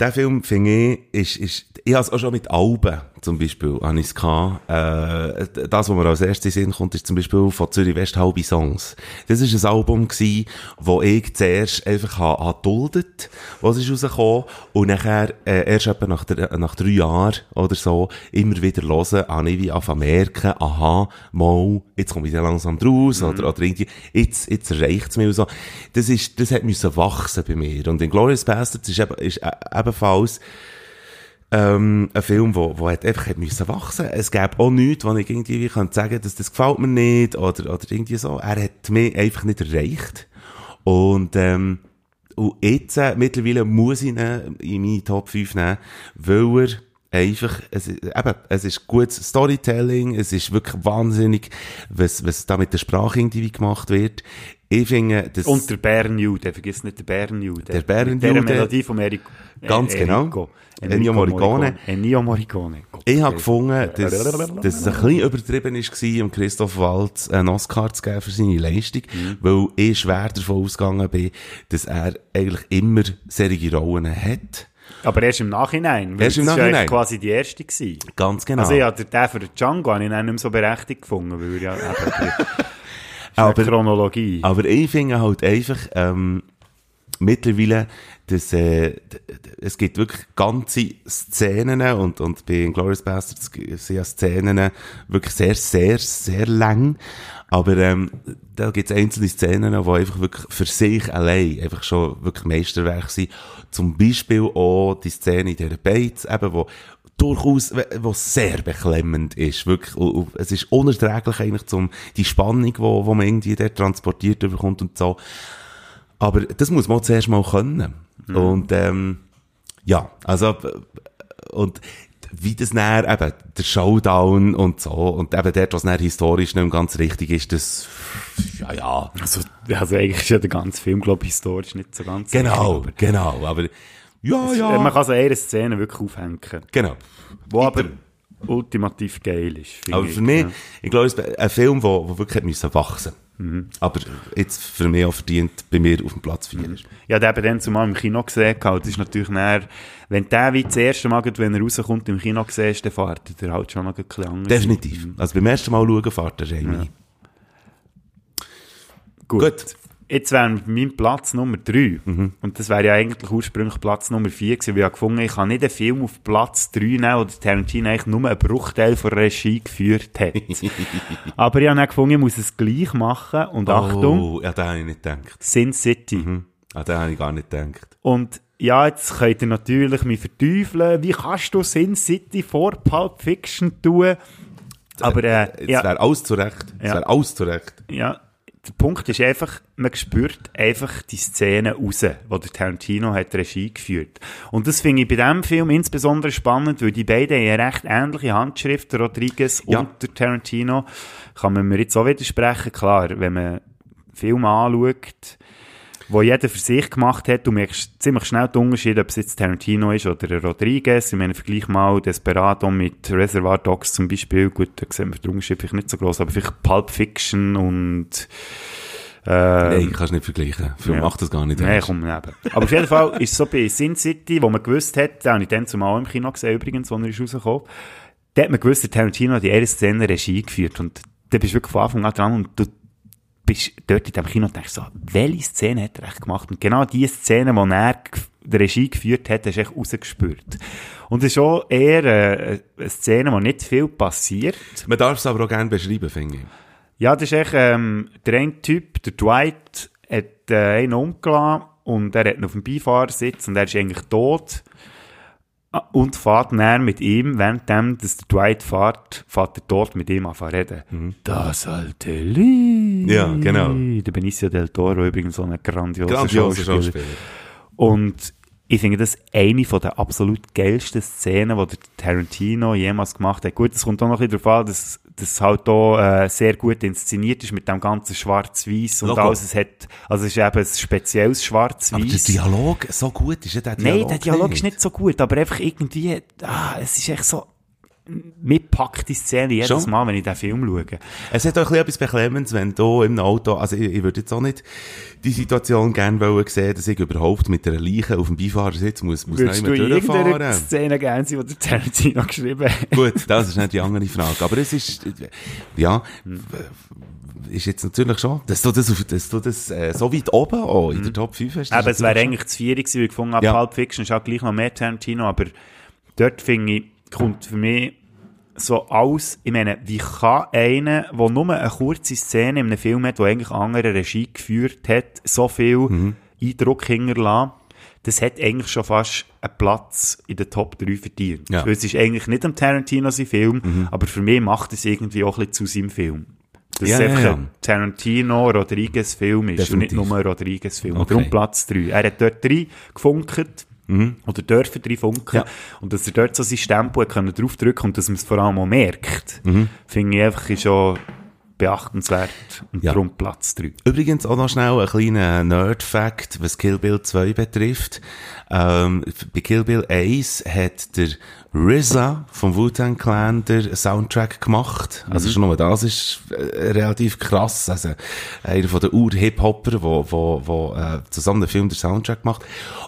der Film, finde ich, ist, ist, ich habe es auch schon mit Alben, zum Beispiel, habe ich es gehabt. Äh, das, was mir als erstes Sinn kommt, ist zum Beispiel von Zürich West halbe Songs. Das ist ein Album gewesen, wo ich zuerst einfach habe, duldet, was ist rausgekommen, und nachher, äh, erst etwa nach, der, nach drei Jahren oder so, immer wieder hören, habe ich wie anfangen merken, aha, mal, jetzt komme ich da langsam draus, mhm. oder, oder irgendwie, jetzt, jetzt reicht es mir so. Das ist, das hat müssen wachsen bei mir. Und in Glorious Bastards ist eben, ist ebenfalls, ähm, ein Film, wo, wo hat einfach hat müssen wachsen. Es gäbe auch nichts, wo ich irgendwie kann sagen, dass das gefällt mir nicht oder, oder irgendwie so. Er hat mich einfach nicht erreicht. Und, ähm, und jetzt, äh, mittlerweile muss ich ihn in meine Top 5 nehmen, weil er einfach, es, eben, es ist gutes Storytelling, es ist wirklich wahnsinnig, was, was da mit der Sprache irgendwie gemacht wird. Ich finde, das... Und der Bärenjude, vergiss nicht den Bärenjude. Der Bärenjude. Der Melodie von Eric, Ganz äh, genau. Ennio Morricone. Ennio Morricone. Ich habe gefunden, dass, dass es ein bisschen übertrieben war, um Christoph Waltz einen Oscar zu geben für seine Leistung, mhm. weil ich schwer davon ausgegangen bin, dass er eigentlich immer solche Rollen hat. Aber erst im Nachhinein. Erst im Nachhinein. Das war quasi die erste. Gewesen. Ganz genau. Also ich habe den für Django nicht mehr so berechtigt gefunden, weil ja aber, Chronologie. Aber ich finde halt einfach, ähm, mittlerweile, dass, äh, es gibt wirklich ganze Szenen und, und bei Glorious Bastards sind ja Szenen wirklich sehr, sehr, sehr lang. Aber ähm, da gibt es einzelne Szenen, die einfach wirklich für sich allein einfach schon wirklich Meisterwerk sind. Zum Beispiel auch die Szene in der Bates, eben, wo durchaus, wo sehr beklemmend ist, wirklich, es ist unerträglich eigentlich zum, die Spannung, wo, wo man irgendwie dort transportiert bekommt und so. Aber das muss man zuerst mal können. Mhm. Und, ähm, ja, also, und wie das näher eben der Showdown und so und eben dort, was näher historisch nicht ganz richtig ist, das ja, ja. Also, also eigentlich ist ja der ganze Film, glaube ich, historisch nicht so ganz Genau, richtig, genau, aber ja, es, ja. Man kann so eine Szene wirklich aufhängen. Genau. Wo aber ultimativ geil ist. Aber für mich, ja. ich glaube, es ist ein Film, wo, wo wirklich müssen wachsen mhm. Aber jetzt für mich auch verdient bei mir auf dem Platz 4 mhm. ist. Ja, der eben dann zumal im Kino gesehen das ist natürlich näher, wenn der wie das erste Mal, wenn er rauskommt, im Kino gesehen ist, dann fährt er halt schon noch ein bisschen anders. Definitiv. Mhm. Also beim ersten Mal schauen, fährt er schon ja. Gut. Gut. Jetzt wäre mein Platz Nummer 3. Mhm. Und das wäre ja eigentlich ursprünglich Platz Nummer 4 gewesen, weil ich gefunden ich kann nicht einen Film auf Platz 3 nehmen, wo Tarantino eigentlich nur einen Bruchteil von Regie geführt hat. Aber ich habe dann gefunden, ich muss es gleich machen. Und oh, Achtung. ja, da habe ich nicht gedacht. Sin City. Mhm. Ah, da habe ich gar nicht gedacht. Und ja, jetzt könnt ihr natürlich mich verteufeln. Wie kannst du Sin City vor Pulp Fiction tun? Aber, äh, es ja. wäre alles zurecht. Es ja. wäre alles zurecht. Ja, der Punkt ist einfach, man spürt einfach die Szene raus, wo der Tarantino hat Regie geführt. Und das finde ich bei diesem Film insbesondere spannend, weil die beiden eine recht ähnliche Handschrift, der Rodriguez ja. und der Tarantino, kann man mir jetzt auch widersprechen. Klar, wenn man Film anschaut, wo jeder für sich gemacht hat. Du merkst ziemlich schnell den Unterschied, ob es jetzt Tarantino ist oder Rodriguez. Ich meine, vergleich mal Desperado mit Reservoir Dogs zum Beispiel. Gut, da sehen wir den Unterschied vielleicht nicht so groß, aber vielleicht Pulp Fiction und äh, Nein, kannst du nicht vergleichen. Film ja. macht das gar nicht. Nein, komm, neben. Aber auf jeden Fall ist es so bei Sin City, wo man gewusst hat, da habe ich dann zumal im Kino gesehen übrigens, wo er ist rausgekommen, da hat man gewusst, der Tarantino hat die erste Szene Regie geführt und da bist du wirklich von Anfang an dran und du bist dort in dem Kino und denkst so, welche Szene hat er echt gemacht? Und genau die Szene, die er die Regie geführt hat, hast du echt rausgespürt. Und es ist auch eher äh, eine Szene, wo nicht viel passiert. Man darf es aber auch gerne beschreiben, finde ich. Ja, das ist echt, ähm, der eine Typ, der Dwight, hat äh, einen umgelassen und er hat ihn auf dem Beifahrersitz und er ist eigentlich tot. Und fährt näher mit ihm, währenddem, dass der Dwight fährt, fährt er dort mit ihm an reden. Mhm. Das alte Lied. Ja, genau. Der Benicio del Toro übrigens so ein grandioser, grandioser Schauspieler. Schauspieler. Und ich finde das eine von der absolut geilsten Szenen, die der Tarantino jemals gemacht hat. Gut, es kommt auch noch ein bisschen darauf an, dass das halt auch äh, sehr gut inszeniert ist mit dem ganzen Schwarz-Weiß und Logo. alles. Es hat, also es ist eben ein spezielles Schwarz-Weiß. Aber der Dialog so gut ist ja der Dialog Nein, der Dialog nicht. ist nicht so gut, aber einfach irgendwie, ah, es ist echt so, mich packt die Szene jedes Schon? Mal, wenn ich den Film schaue. Es hat auch ein bisschen etwas Beklemmendes, wenn du im Auto, also ich, ich würde jetzt auch nicht die Situation gerne wollen sehen, dass ich überhaupt mit einer Leiche auf dem Beifahrersitz muss, muss Würdest nicht du mehr irgendeiner durchfahren. Szene gerne sein, die der Tarantino geschrieben hat? Gut, das ist nicht die andere Frage. Aber es ist, ja, ist jetzt natürlich schon, dass du das, auf, dass du das äh, so weit oben auch in der Top 5 hast. Aber es wäre eigentlich zu vier gewesen, weil ich gefunden habe, Ja. Pulp Fiction ist auch gleich noch mehr Tarantino, aber dort finde ich, kommt für mich so aus, ich meine, wie kann einer, der nur eine kurze Szene in einem Film hat, der eigentlich andere Regie geführt hat, so viel Mhm. Eindruck hinterlassen, das hat eigentlich schon fast einen Platz in der Top 3 verdient. Ja. Mhm. Es ist eigentlich nicht am Tarantino sein Film, aber für mich macht es irgendwie auch ein bisschen zu seinem Film. Dass Ja, es einfach ja. ein Tarantino-Rodriguez-Film ist Definitiv. und nicht nur ein Rodriguez-Film. Okay. Darum Platz 3. Er hat dort drei gefunkt. Oder dürfen drei funken. Ja. Und dass er dort so sein Stempel können draufdrücken und dass man es vor allem auch merkt, finde ich einfach ist schon beachtenswert. Und Ja. darum Platz 3. Übrigens auch noch schnell ein kleiner Nerd-Fact, was Kill Bill 2 betrifft. Ähm, bei Kill Bill 1 hat der RZA vom Wu-Tang Clan den Soundtrack gemacht. Also schon nur das ist äh, relativ krass. Also einer von den Ur-Hip-Hopper, wo, wo, wo äh, zusammen den Film den Soundtrack macht.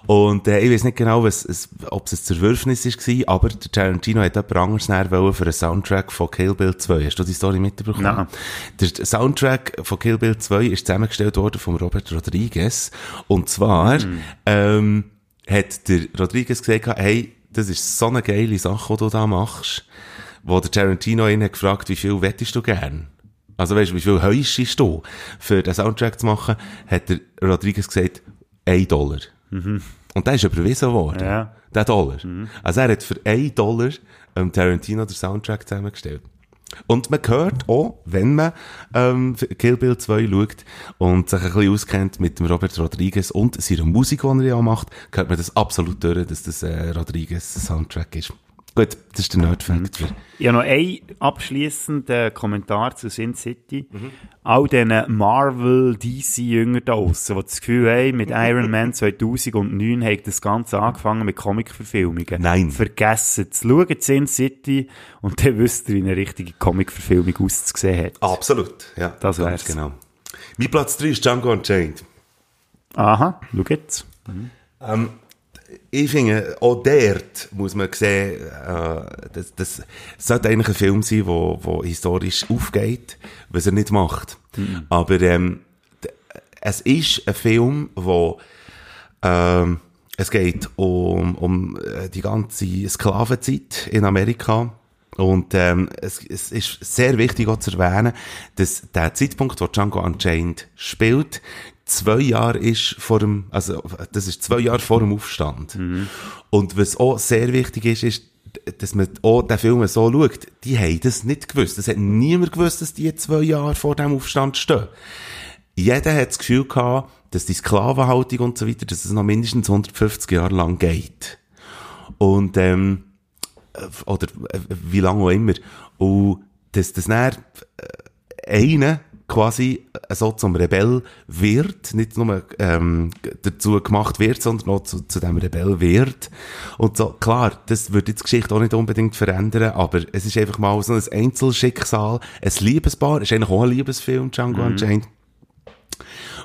Und äh, ich weiß nicht genau, was, es, ob es ein Zerwürfnis war, aber der Tarantino hat jemand anderes wollen für einen Soundtrack von Kill Bill 2. Hast du die Story mitbekommen? Nein. Der Soundtrack von Kill Bill 2 ist zusammengestellt worden von Robert Rodriguez. Und zwar, ähm, hat der Rodriguez gesagt, hey, das ist so eine geile Sache, die du da machst, wo der Tarantino ihn hat gefragt, wie viel wettest du gern? Also weißt du, wie viel heuschst du für den Soundtrack zu machen, hat der Rodriguez gesagt, ein Dollar. Und der ist überwiesen worden. Ja. Der Dollar. Also er hat für ein Dollar ähm, Tarantino den Soundtrack zusammengestellt. Und man hört auch, wenn man ähm, Kill Bill 2 schaut und sich ein bisschen auskennt mit dem Robert Rodriguez und seiner Musik, die er ja macht, hört man das absolut durch, dass das äh, Rodriguez Soundtrack ist. Gut, das ist der Nerd-Fact. für- Ich habe noch einen abschliessenden Kommentar zu Sin City. All diesen Marvel-DC-Jünger da draussen, die das Gefühl haben, mit Iron Man 2009 hat das Ganze angefangen mit Comic-Verfilmungen. Nein. Vergessen es. Schaut Sin City und dann wisst ihr, wie eine richtige Comic-Verfilmung auszusehen hat. Absolut, ja. Das wär's. Genau. Mein Platz 3 ist Django Unchained. Aha, schau jetzt. Ich finde, auch dort muss man sehen, äh, das, das sollte eigentlich ein Film sein, wo, wo historisch aufgeht, was er nicht macht. Aber ähm, es ist ein Film, wo ähm, es geht um, um äh, die ganze Sklavenzeit in Amerika. Und ähm, es, es ist sehr wichtig auch zu erwähnen, dass der Zeitpunkt, wo Django Unchained spielt, zwei Jahre ist vor dem, also das ist zwei Jahre vor dem Aufstand. Und was auch sehr wichtig ist, ist, dass man auch den Film so schaut, die haben das nicht gewusst. Das hat niemand gewusst, dass die zwei Jahre vor dem Aufstand stehen. Jeder hat das Gefühl gehabt, dass die Sklavenhaltung und so weiter, dass es noch mindestens 150 Jahre lang geht. Und, ähm, äh, oder äh, wie lange auch immer. Und dass das dann äh, einer quasi so zum Rebell wird, nicht nur ähm, dazu gemacht wird, sondern auch zu, zu dem Rebell wird. Und so, klar, das würde jetzt die Geschichte auch nicht unbedingt verändern, aber es ist einfach mal so ein Einzelschicksal, ein Liebespaar, ist eigentlich auch ein Liebesfilm, Django Unchained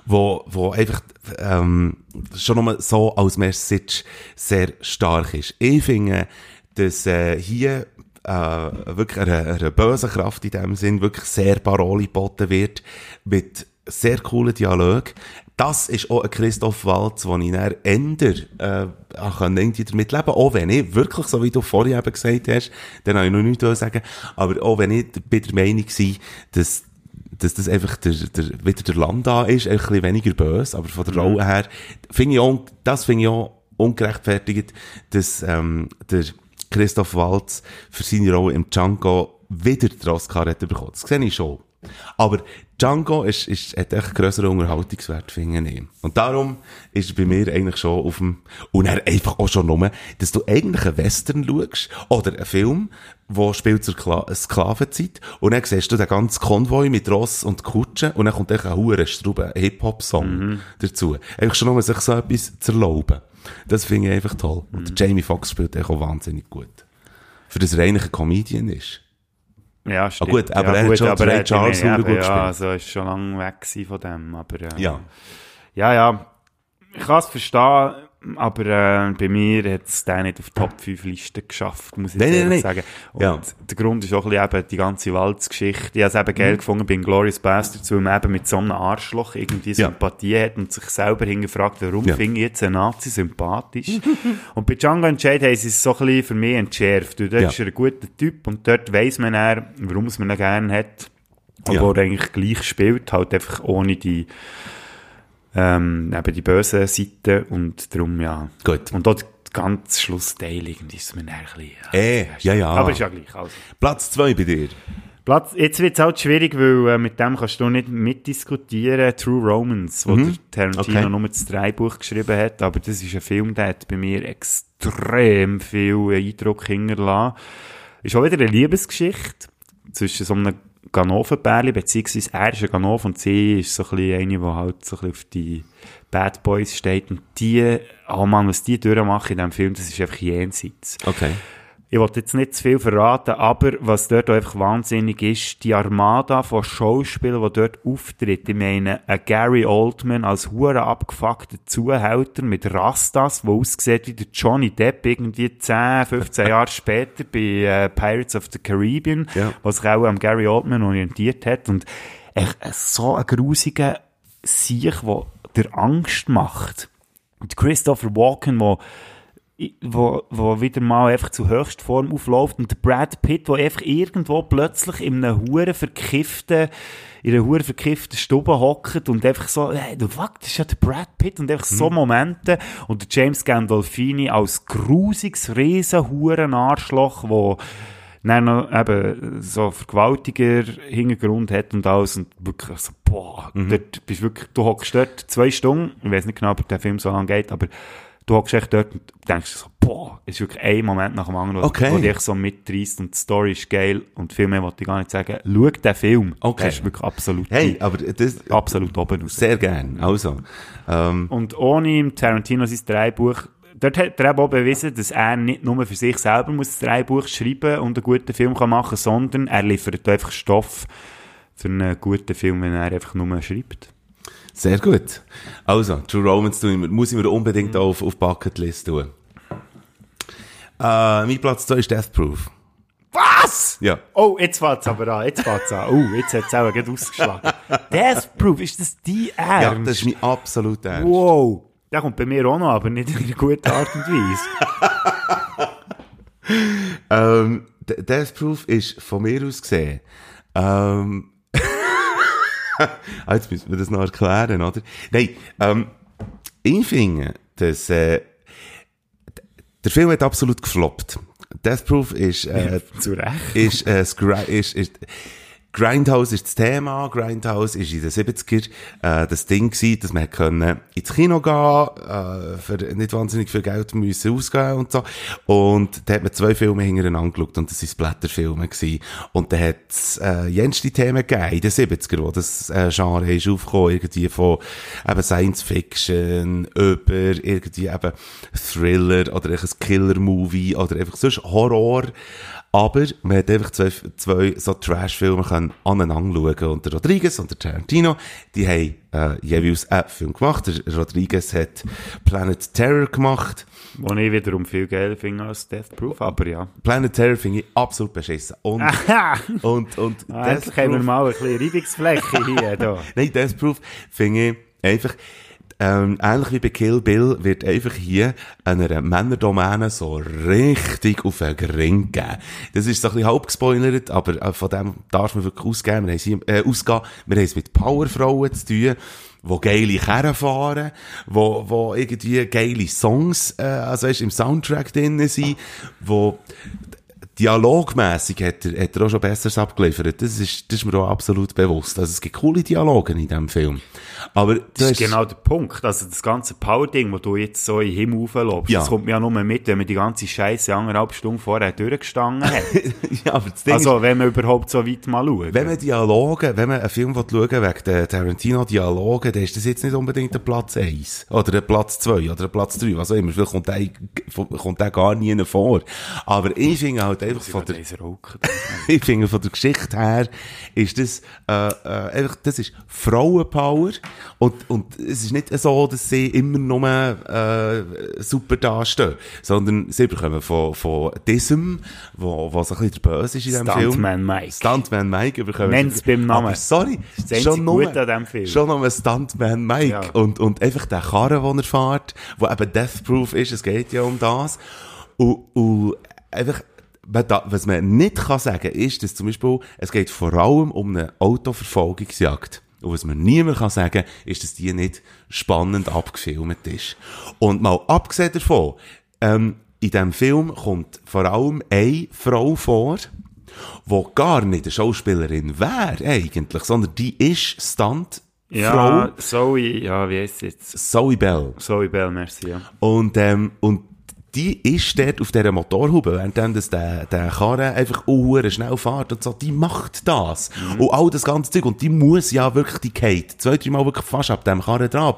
wo, wo einfach ähm, schon nochmal so als Message sehr stark ist. Ich finde, dass äh, hier äh, wirklich eine, eine böse Kraft in dem Sinn wirklich sehr Parole geboten wird mit sehr coolen Dialog. Das ist auch ein Christoph Waltz, den ich dann änder äh, auch kann irgendwie damit leben auch wenn ich wirklich, so wie du vorhin eben gesagt hast, dann habe ich noch nichts sagen aber auch wenn ich bei der Meinung war, dass dass das einfach der, der, wieder der Land da ist, ein bisschen weniger böse, aber von der Rolle her, finde ich auch, das finde ich auch ungerechtfertigt, dass, ähm, der Christoph Waltz für seine Rolle im Django wieder den Oscar hat bekommen. Das sehe ich schon. Aber Django ist, ist, hat echt grösseren Unterhaltungswert, finde ich. Und darum ist er bei mir eigentlich schon auf dem, und er einfach auch schon nur, dass du eigentlich einen Western schaust, oder einen Film, wo spielt zur Kla Sklavenzeit, und dann siehst du den ganzen Konvoi mit Ross und Kutsche, und dann kommt echt ein hoher Strube Hip-Hop-Song dazu. Einfach schon nur, sich so etwas zu erlauben. Das finde ich einfach toll. Und der Jamie Foxx spielt echt auch wahnsinnig gut. für das reine Comedian ist. Ja, stimmt. Ah, gut, aber ja, er hat schon aber Ray Charles super gut gespielt. Ja, also ist schon lange weg von dem, aber äh, Ja. ja, ja. Ich kann es verstehen, aber äh, bei mir hat es den nicht auf die Top 5 Liste geschafft, muss ich Nein, ehrlich nein. sagen. Und Ja. der Grund ist auch ein bisschen eben die ganze Walzgeschichte. Ich habe es eben Mhm. geil gefunden bei Glorious Bastards, weil man eben mit so einem Arschloch irgendwie Ja. Sympathie hat und sich selber hingefragt, warum Ja. finde ich jetzt einen Nazi sympathisch? und bei Django Unchained haben sie es so ein bisschen für mich entschärft. Und dort Ja. ist er ein guter Typ und dort weiss man dann, warum es man ihn gerne hat. Obwohl er eigentlich gleich spielt, halt einfach ohne die, ähm, eben die böse Seite und darum, ja. Gut. Und dort ganz Schlussteil irgendwie ist mir ein bisschen, ja. Eh, ja, ja. Aber ist ja gleich, also. Platz zwei bei dir. Platz, jetzt wird es halt schwierig, weil äh, mit dem kannst du nicht mitdiskutieren. True Romance, wo der Tarantino Mhm. Okay. nur das Dreibuch geschrieben hat, aber das ist ein Film, der hat bei mir extrem viel Eindruck hinterlassen. Ist auch wieder eine Liebesgeschichte zwischen so einem Ganoven-Pärchen, beziehungsweise er ist ein Ganov und sie ist so ein eine, die halt so ein auf die Bad Boys steht und die, oh Mann, was die durchmachen in diesem Film, das ist einfach jenseits. Okay. Ich wollte jetzt nicht zu viel verraten, aber was dort auch einfach wahnsinnig ist, die Armada von Schauspielern, die dort auftritt. Ich meine, ein Gary Oldman als hure abgefuckter Zuhälter mit Rastas, der aussieht wie der Johnny Depp irgendwie 10, 15 Jahre später bei äh, Pirates of the Caribbean, Ja. was sich auch am Gary Oldman orientiert hat. Und echt so ein grusiger Sieg, der der Angst macht. Und Christopher Walken, der wo, wo wieder mal einfach zu Höchstform aufläuft. Und Brad Pitt, der einfach irgendwo plötzlich in einem hure verkifften, in einer hure verkifften Stube hockt und einfach so, hey, du fuck, das ist ja der Brad Pitt und einfach so Momente. Und der James Gandolfini als grusiges riesen Arschloch, wo dann noch eben so Vergewaltiger Hintergrund hat und alles und wirklich so, boah, dort bist du wirklich, du hockst dort zwei Stunden, ich weiß nicht genau, ob der Film so lang geht, aber du hockst echt dort und denkst so, boah, es ist wirklich ein Moment nach dem anderen, wo- Okay. wo dich so mitreißt und die Story ist geil und viel mehr wollte ich gar nicht sagen. Schau den Film, Okay. der ist wirklich absolut, Hey, aber das, absolut oben raus. sehr gern. Also, ähm, Und ohne im Tarantino sein Dreibuch, dort hat er eben auch bewiesen, dass er nicht nur für sich selber muss das Dreibuch schreiben und einen guten Film kann machen sondern er liefert einfach Stoff für einen guten Film, wenn er einfach nur schreibt. Sehr gut. Also, True Romance tue ich muss ich mir unbedingt auch auf, auf Bucketlist tun. Äh, mein Platz 2 ist Death Proof. Was? Ja. Oh, jetzt fängt's aber an, jetzt fängt's an. Oh, jetzt hat's auch gerade ausgeschlagen. Death Proof, ist das die Ernst? Ja, das ist mein absoluter Ernst. Wow. Der kommt bei mir auch noch, aber nicht in einer guten Art und Weise. Ähm, Death Proof ist von mir aus gesehen, ähm, ah, jetzt müssen wir das noch erklären, oder? Nein, ähm, ich finde, dass, äh, der Film hat absolut gefloppt. Death Proof ist, äh, Zu Recht. ist, äh, Gri- ist, ist, Grindhouse ist das Thema. Grindhouse ist in den 70er äh, das Ding gewesen, dass man können ins Kino gehen, äh, für nicht wahnsinnig viel Geld müssen ausgeben und so. Und da hat man zwei Filme hintereinander angeschaut und das waren Blätterfilme gewesen. Und da hat es äh, jenste Themen gegeben in den 70er, wo das äh, Genre ist aufgekommen, irgendwie von eben Science Fiction über irgendwie eben Thriller oder ein Killer-Movie oder einfach sonst Horror. Aber man hat einfach zwei, zwei so Trash-Filme können aneinander schauen. Und der Rodriguez und der Tarantino, die haben äh, jeweils einen Film gemacht. Der Rodriguez hat Planet Terror gemacht. Wo ich wiederum viel geiler finde als Death Proof, aber ja. Planet Terror finde ich absolut beschissen. Und, und, und Ah, Death Endlich haben wir Proof- mal ein bisschen Reibungsfläche hier. Da. Nein, Death Proof finde ich einfach, ähm, ähnlich wie bei Kill Bill wird einfach hier einer Männerdomäne so richtig auf den Gring gegeben. Das ist so ein bisschen halb gespoilert, aber äh, von dem darf man wirklich ausgehen. Wir haben sie, äh, ausgehen. Wir haben es mit Powerfrauen zu tun wo geile Kerren fahren, wo, wo irgendwie geile Songs, äh, also weißt, im Soundtrack drin sind, wo dialogmässig hat er, hat er auch schon Besseres abgeliefert. Das ist, das ist mir auch absolut bewusst. Also es gibt coole Dialoge in diesem Film. Aber du Das ist genau der Punkt. Also das ganze Power-Ding, das du jetzt so in den Himmel hochlobst, Ja. das kommt mir ja nur mit, wenn man die ganze Scheiße anderthalb Stunden vorher durchgestanden hat. ja, aber das Ding ist, also wenn man überhaupt so weit mal schaut. wenn man Dialoge, wenn man einen Film schauen will, wegen der Tarantino-Dialoge, dann ist das jetzt nicht unbedingt der Platz 1. Oder der Platz 2 oder der Platz 3, was auch immer. Vielleicht kommt der, kommt der gar nie vor. Aber ich finde halt einfach von der, ich finde, von der Geschichte her ist das, äh, äh, einfach, das ist Frauenpower. Und, und es ist nicht so, dass sie immer nur, äh, super dastehen. Sondern sie bekommen von, von diesem, wo, was ein bisschen der Böse ist in diesem Film. Stuntman Mike. Stuntman Mike bekommen. Nenn's beim Namen. Aber sorry, Das das einzige Gute an diesem Film. schon ein Stuntman Mike. Ja. Und, und einfach der Karren, den er fährt, wo eben Death-Proof ist, es geht ja um das. Und, und einfach, was man nicht kann sagen, ist, dass zum Beispiel, es geht vor allem um eine Autoverfolgungsjagd. Und was man niemand kann sagen, ist, dass die nicht spannend abgefilmt ist. Und mal abgesehen davon, ähm, in diesem Film kommt vor allem eine Frau vor, die gar nicht eine Schauspielerin wäre eigentlich, sondern die ist Stunt Ja, Zoe, ja, wie heisst sie jetzt? Zoe Bell. Zoe Bell, merci, ja. Und, ähm, und die ist dort auf dieser Motorhaube, während das der, der Karren einfach unhuere schnell fährt und so, die macht das. Und all das ganze Zeug. Und die muss ja wirklich, die Kate, zwei, drei Mal wirklich fast ab dem Karren dran.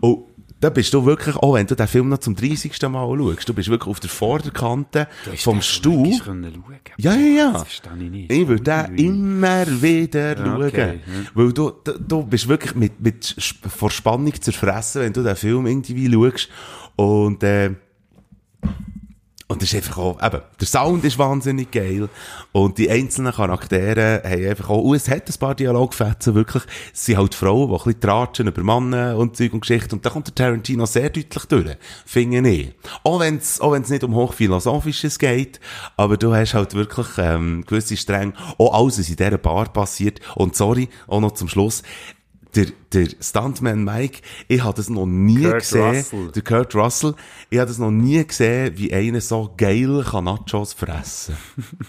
Und da bist du wirklich, auch wenn du den Film noch zum 30. Mal schaust, du bist wirklich auf der Vorderkante vom Stuhl. Ich. Ja, ja, ja. Das verstehe ich nicht. Ich würde den immer wieder schauen. okay, Weil du, du, du bist wirklich mit, mit vor Spannung zerfressen, wenn du den Film irgendwie schaust. Und, äh, und das ist einfach auch, eben, der Sound ist wahnsinnig geil. Und die einzelnen Charaktere haben einfach auch, und es hat ein paar Dialogfetzen, wirklich. Es sind halt Frauen, die ein bisschen tratschen über Männer und Zeug und Geschichte. Und da kommt der Tarantino sehr deutlich durch. Finde ich. Auch wenn es, auch wenn's nicht um Hochphilosophisches geht. Aber du hast halt wirklich, ähm, gewisse Stränge. Auch alles, was in dieser Bar passiert. Und sorry, auch noch zum Schluss. Der, der Stuntman Mike, ich habe das noch nie Kurt gesehen. Russell. Der Kurt Russell, ich habe das noch nie gesehen, wie einer so geil kann Nachos fressen.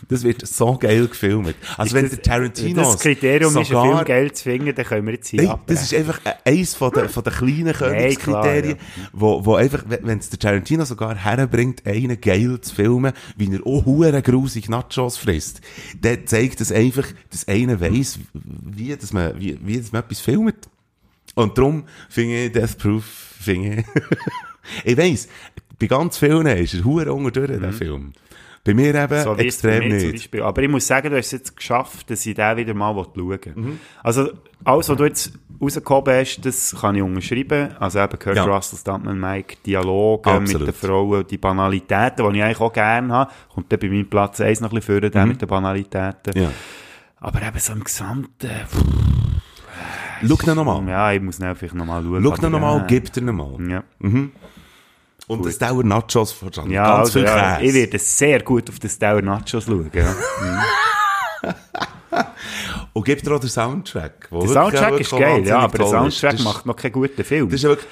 Das wird so geil gefilmt. Also wenn der Tarantino Das Kriterium ist, einen Film sogar geil zu finden, dann können wir jetzt hier abbrechen. das ist einfach eins von der, von der kleinen Königskriterien, klar, wo, wo einfach, wenn es der Tarantino sogar herbringt, einen geil zu filmen, wie er auch hure grusig Nachos frisst, dann zeigt das einfach, dass einer weiss, wie, dass man, wie, wie dass man etwas filmt. Und darum finde ich Death Proof, finde ich, ich weiss, bei ganz vielen ist er hure unter durch, der Film. Bei mir eben Mhm. So extrem nicht. Aber ich muss sagen, du hast es jetzt geschafft, dass ich den wieder mal schauen will. Mhm. Also, alles, was du jetzt rausgekommen hast, das kann ich unterschreiben. Also eben Kurt Ja. Russell, Stuntman Mike, Dialoge Absolut. mit den Frauen, die Banalitäten, die ich eigentlich auch gerne habe. Kommt dann bei meinem Platz 1 noch ein bisschen vor, der mit den Banalitäten. Mhm. Ja. Aber eben so im Gesamten, Schau nochmal. ja, ich muss vielleicht nochmal schauen. Schau nochmal, gib dir nochmal. Ja, Und das Dauer Nachos verstanden. ja Ganz also, viel ja, ich werde sehr gut auf das Dauer Nachos schauen. Ja. Und gib dir auch den Soundtrack. Der Soundtrack ist geil, ja, aber der ist. Soundtrack ist- macht noch keinen guten Film. Das ist wirklich,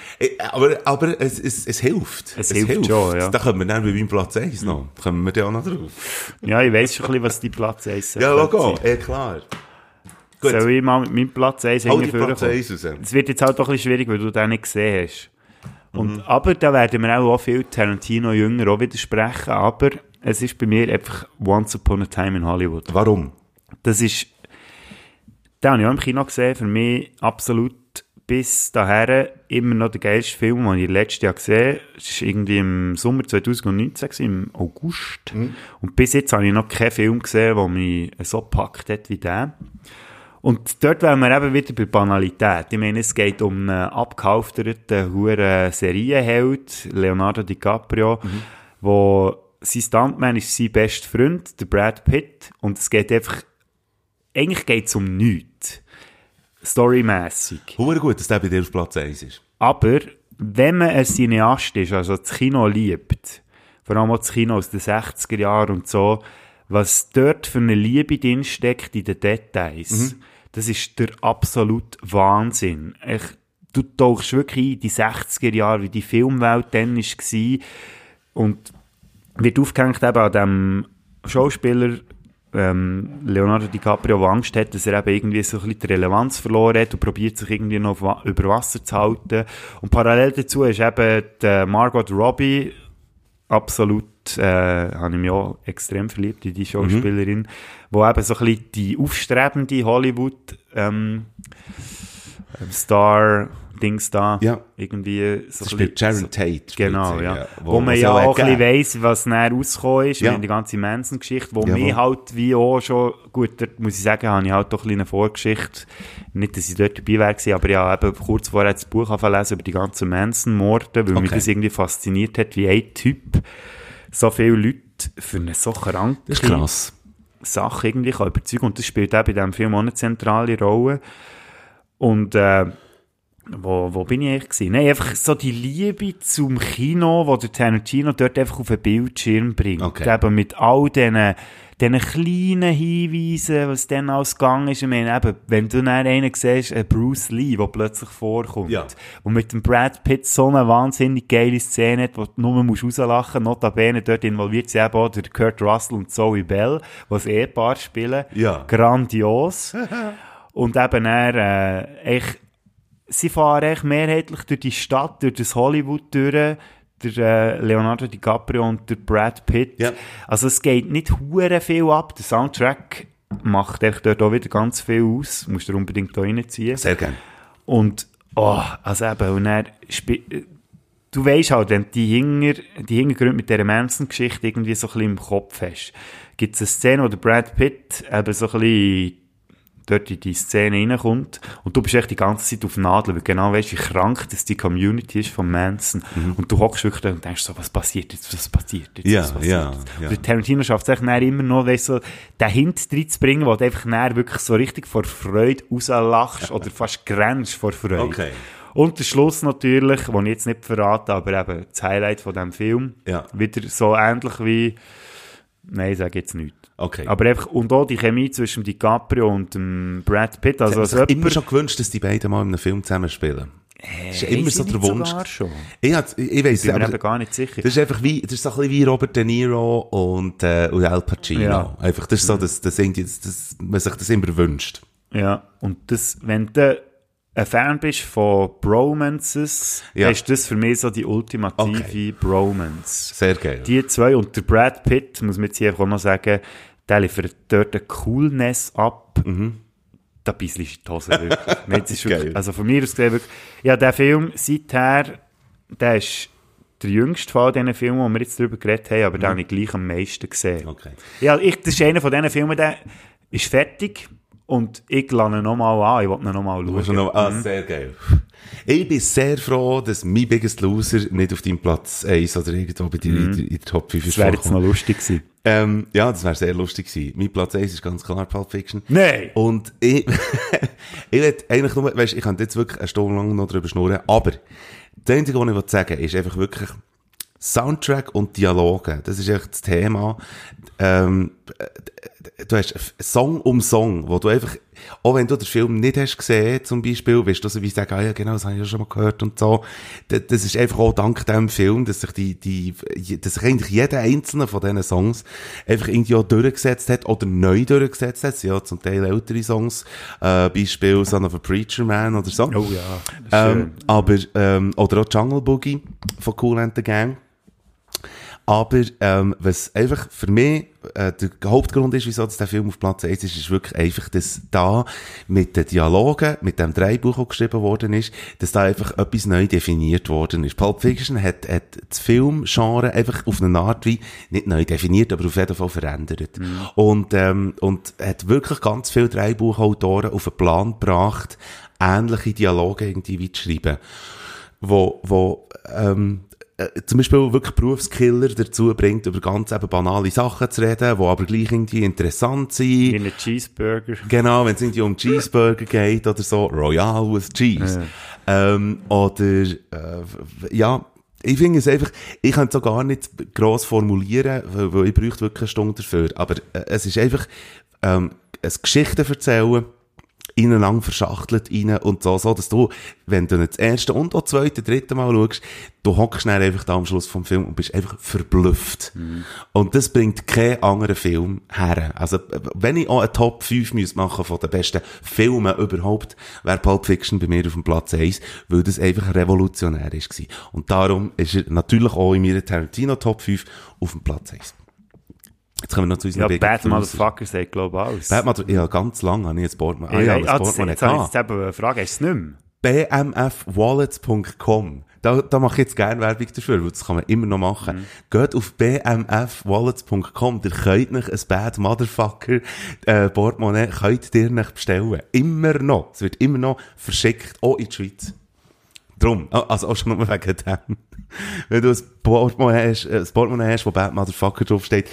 aber, aber es, es, es hilft. Es hilft schon, ja. Da kommen wir dann bei meinem Platz 1 noch. Da kommen wir dann auch noch drauf. Ja, ich weiss schon ein bisschen, was die Platz 1 Ja, Logo, eh klar. Gut, Soll ich mal mit meinem Platz 1 hol die hingeführen Platz kommen? 1 raus. Es wird jetzt halt doch ein bisschen schwierig, weil du den nicht gesehen hast. Und, Mhm. Aber da werden wir auch, auch viel Tarantino Jünger auch widersprechen, aber es ist bei mir einfach Once Upon a Time in Hollywood. Warum? Das ist, den habe ich auch im Kino gesehen, für mich absolut bis dahin immer noch der geilste Film, den ich letztes Jahr gesehen habe. Es war irgendwie im Sommer 2019, gewesen, im August. Und bis jetzt habe ich noch keinen Film gesehen, der mich so gepackt hat wie der. Und dort wären wir eben wieder bei Banalität. Ich meine, es geht um einen abgehalfterten, huren Serienheld, Leonardo DiCaprio, wo sein Stuntman ist sein bester Freund, der Brad Pitt. Und es geht einfach, eigentlich geht es um nichts. Storymässig. Hure gut, dass der bei dir auf Platz 1 ist. Aber wenn man ein Cineast ist, also das Kino liebt, vor allem auch das Kino aus den 60er Jahren und so, was dort für eine Liebe drin steckt in den Details, das ist der absolute Wahnsinn. Ich, du tauchst wirklich in die 60er Jahre, wie die Filmwelt dann war und wird aufgehängt eben an dem Schauspieler ähm, Leonardo DiCaprio, der Angst hat, dass er eben irgendwie so ein bisschen die Relevanz verloren hat und probiert sich irgendwie noch über Wasser zu halten. Und parallel dazu ist eben die Margot Robbie absolut, äh, habe ich mich auch extrem verliebt in die Schauspielerin, wo eben so ein bisschen die aufstrebende Hollywood ähm, ähm, Star Dings da. Ja. Irgendwie so Das spielt Sharon Tate. spielt Genau, sie, ja. Wo, Wo, man ja auch ein bisschen weiss, was näher rausgekommen ist, Ja. ja. die ganze Manson-Geschichte, wo Jawohl. mir halt wie auch schon, gut, dort muss ich sagen, habe ich halt doch ein eine Vorgeschichte, nicht, dass ich dort dabei gewesen, aber ja, eben kurz vorher das Buch angefangen über die ganzen Manson-Morde, weil mich Okay. das irgendwie fasziniert hat, wie ein Typ so viele Leute für eine so kranke Das ist krass. Sache irgendwie kann überzeugen und das spielt auch bei diesem Film auch eine zentrale Rolle. Und äh, wo, wo bin ich eigentlich gewesen? Nein, einfach so die Liebe zum Kino, wo der Tarantino dort einfach auf den Bildschirm bringt. Okay. Eben mit all diesen, diesen kleinen Hinweisen, was dann alles gegangen ist. Ich meine, eben, wenn du dann einen siehst, einen Bruce Lee, der plötzlich vorkommt, Ja. und mit dem Brad Pitt so eine wahnsinnig geile Szene hat, wo du nur musst rauslachen musst. Notabene dort involviert sie eben auch der Kurt Russell und Zoe Bell, das Ehepaar spielen. Ja. Grandios. und eben er, äh, echt, sie fahren echt mehrheitlich durch die Stadt, durch das Hollywood durch, der äh, Leonardo DiCaprio und der Brad Pitt. Ja. Also es geht nicht hure viel ab. Der Soundtrack macht echt dort auch wieder ganz viel aus. Musst du unbedingt da reinziehen. Sehr gerne. Und, oh, also eben, und er du weisst halt, wenn du die, Hinger, die Hintergründe mit dieser Manson-Geschichte irgendwie so ein bisschen im Kopf hast, gibt es eine Szene, wo der Brad Pitt eben so ein bisschen dort in die Szene reinkommt und du bist echt die ganze Zeit auf Nadel, weil du genau weißt, wie krank das die Community ist von Manson. Und du hockst wirklich da und denkst so, was passiert jetzt, was passiert jetzt, Ja, was passiert ja, jetzt. ja. Und der Tarantino schafft es echt immer noch, weißt, so, den Hint reinzubringen, wo du einfach wirklich so richtig vor Freude rauslachst oder fast grenzt vor Freude. Okay. Und der Schluss natürlich, den ich jetzt nicht verrate, aber eben das Highlight von diesem Film, Ja. wieder so ähnlich wie, nein, ich sage jetzt nichts. Okay. Aber einfach, und auch die Chemie zwischen DiCaprio und dem Brad Pitt, also, ich immer schon gewünscht, dass die beiden mal in einem Film zusammen spielen. das ist immer so der Wunsch. schon? Ich, ich, ich bin mir aber eben gar nicht sicher. das ist einfach wie, das ist so ein bisschen wie Robert De Niro und, äh, und Al Pacino. Ja. Mhm. Einfach, das ist so, dass, dass, irgendwie- dass, dass man sich das immer wünscht. Ja, und das, wenn du ein Fan bist von Bromances, Ja. ist das für mich so die ultimative Okay. Bromance. Sehr geil. Die zwei und der Brad Pitt, muss man jetzt hier auch noch sagen, der liefert dort eine Coolness ab. Da bisschen in die Hose, wirklich. Ist wirklich also von mir aus gesehen, wirklich, ja, der Film seither, der ist der jüngste von diesen Filmen, wo wir jetzt drüber geredet haben, aber den habe ich gleich am meisten gesehen. Okay. Ja, ich, das ist einer von diesen Filmen, der ist fertig und ich ihn nochmal an, ich will ihn nochmal schauen. noch, ah, sehr geil. Ich bin sehr froh, dass mein Biggest Loser nicht auf deinem Platz 1 oder irgendwo bei dir in, der- in der Top 5 ist Das wäre jetzt noch lustig gewesen. Ähm, ja, das wäre sehr lustig gewesen. Mein Platz 1 ist ganz klar Pulp Fiction. Nein! Und ich, ich will eigentlich nur, weißt, ich könnte jetzt wirklich eine Stunde lang noch drüber schnurren, aber das Einzige, was ich will sagen ist einfach wirklich Soundtrack und Dialoge. Das ist echt das Thema. Ähm, du hast Song um Song, wo du einfach, auch wenn du den Film nicht hast gesehen, zum Beispiel, wirst du so wie sagen, ah ja, genau, das habe ich ja schon mal gehört und so. Das, ist einfach auch dank dem Film, dass sich die, die, dass sich eigentlich jeder einzelne von diesen Songs einfach irgendwie auch durchgesetzt hat oder neu durchgesetzt hat. Ja zum Teil ältere Songs, äh, Beispiel Son of a Preacher Man oder so. Oh ja, Ähm, aber, ähm, oder auch Jungle Boogie von Cool and the Gang. Aber ähm, was einfach für mich äh, der Hauptgrund ist, wieso der Film auf Platz 1 ist, ist wirklich einfach, dass da mit den Dialogen, mit dem Dreibuch, das geschrieben worden ist, dass da einfach etwas neu definiert worden ist. Pulp Fiction hat, hat das Filmgenre einfach auf eine Art wie, nicht neu definiert, aber auf jeden Fall verändert. Und, ähm, und hat wirklich ganz viele Dreibuchautoren auf den Plan gebracht, ähnliche Dialoge irgendwie wie zu schreiben wo, wo ähm, äh, zum Beispiel wirklich Berufskiller dazu bringt, über ganz eben banale Sachen zu reden, die aber gleich irgendwie interessant sind. Wie ein Cheeseburger. Genau, wenn es irgendwie um Cheeseburger geht oder so, Royal with Cheese. Ähm, oder, äh, ja, ich finde es einfach, ich kann es so gar nicht gross formulieren, weil, weil ich bräuchte wirklich eine Stunde dafür. Aber äh, es ist einfach, ähm, ein Geschichten erzählen, ineinander verschachtelt rein und so, so, dass du, wenn du nicht das erste und auch das zweite, dritte Mal schaust, du hockst dann einfach da am Schluss vom Film und bist einfach verblüfft. Und das bringt kein anderer Film her. Also, wenn ich auch eine Top 5 müsste machen von den besten Filmen überhaupt, wäre Pulp Fiction bei mir auf dem Platz 1, weil das einfach revolutionär ist. Und darum ist er natürlich auch in meiner Tarantino Top 5 auf dem Platz 1. Jetzt kommen wir noch zu unseren Ja, Bad. Motherfucker sagt, glaube ich, alles. Batman, ja, ganz lang habe ich jetzt Portman. Ah ja, ja, das Portman jetzt habe ich jetzt eben eine Frage, hast du es nicht mehr? bmfwallets.com. Da, da mache ich jetzt gerne Werbung dafür, weil das kann man immer noch machen. Mhm. Geht auf bmfwallets.com, ihr könnt nicht ein Bad Motherfucker äh, Portemonnaie, könnt ihr nicht bestellen. Immer noch. Es wird immer noch verschickt, auch in die Schweiz. Drum, ah, also auch schon nur wegen dem. Wenn du ein Portemonnaie hast, äh, ein Portemonnaie hast, wo Bad Motherfucker draufsteht,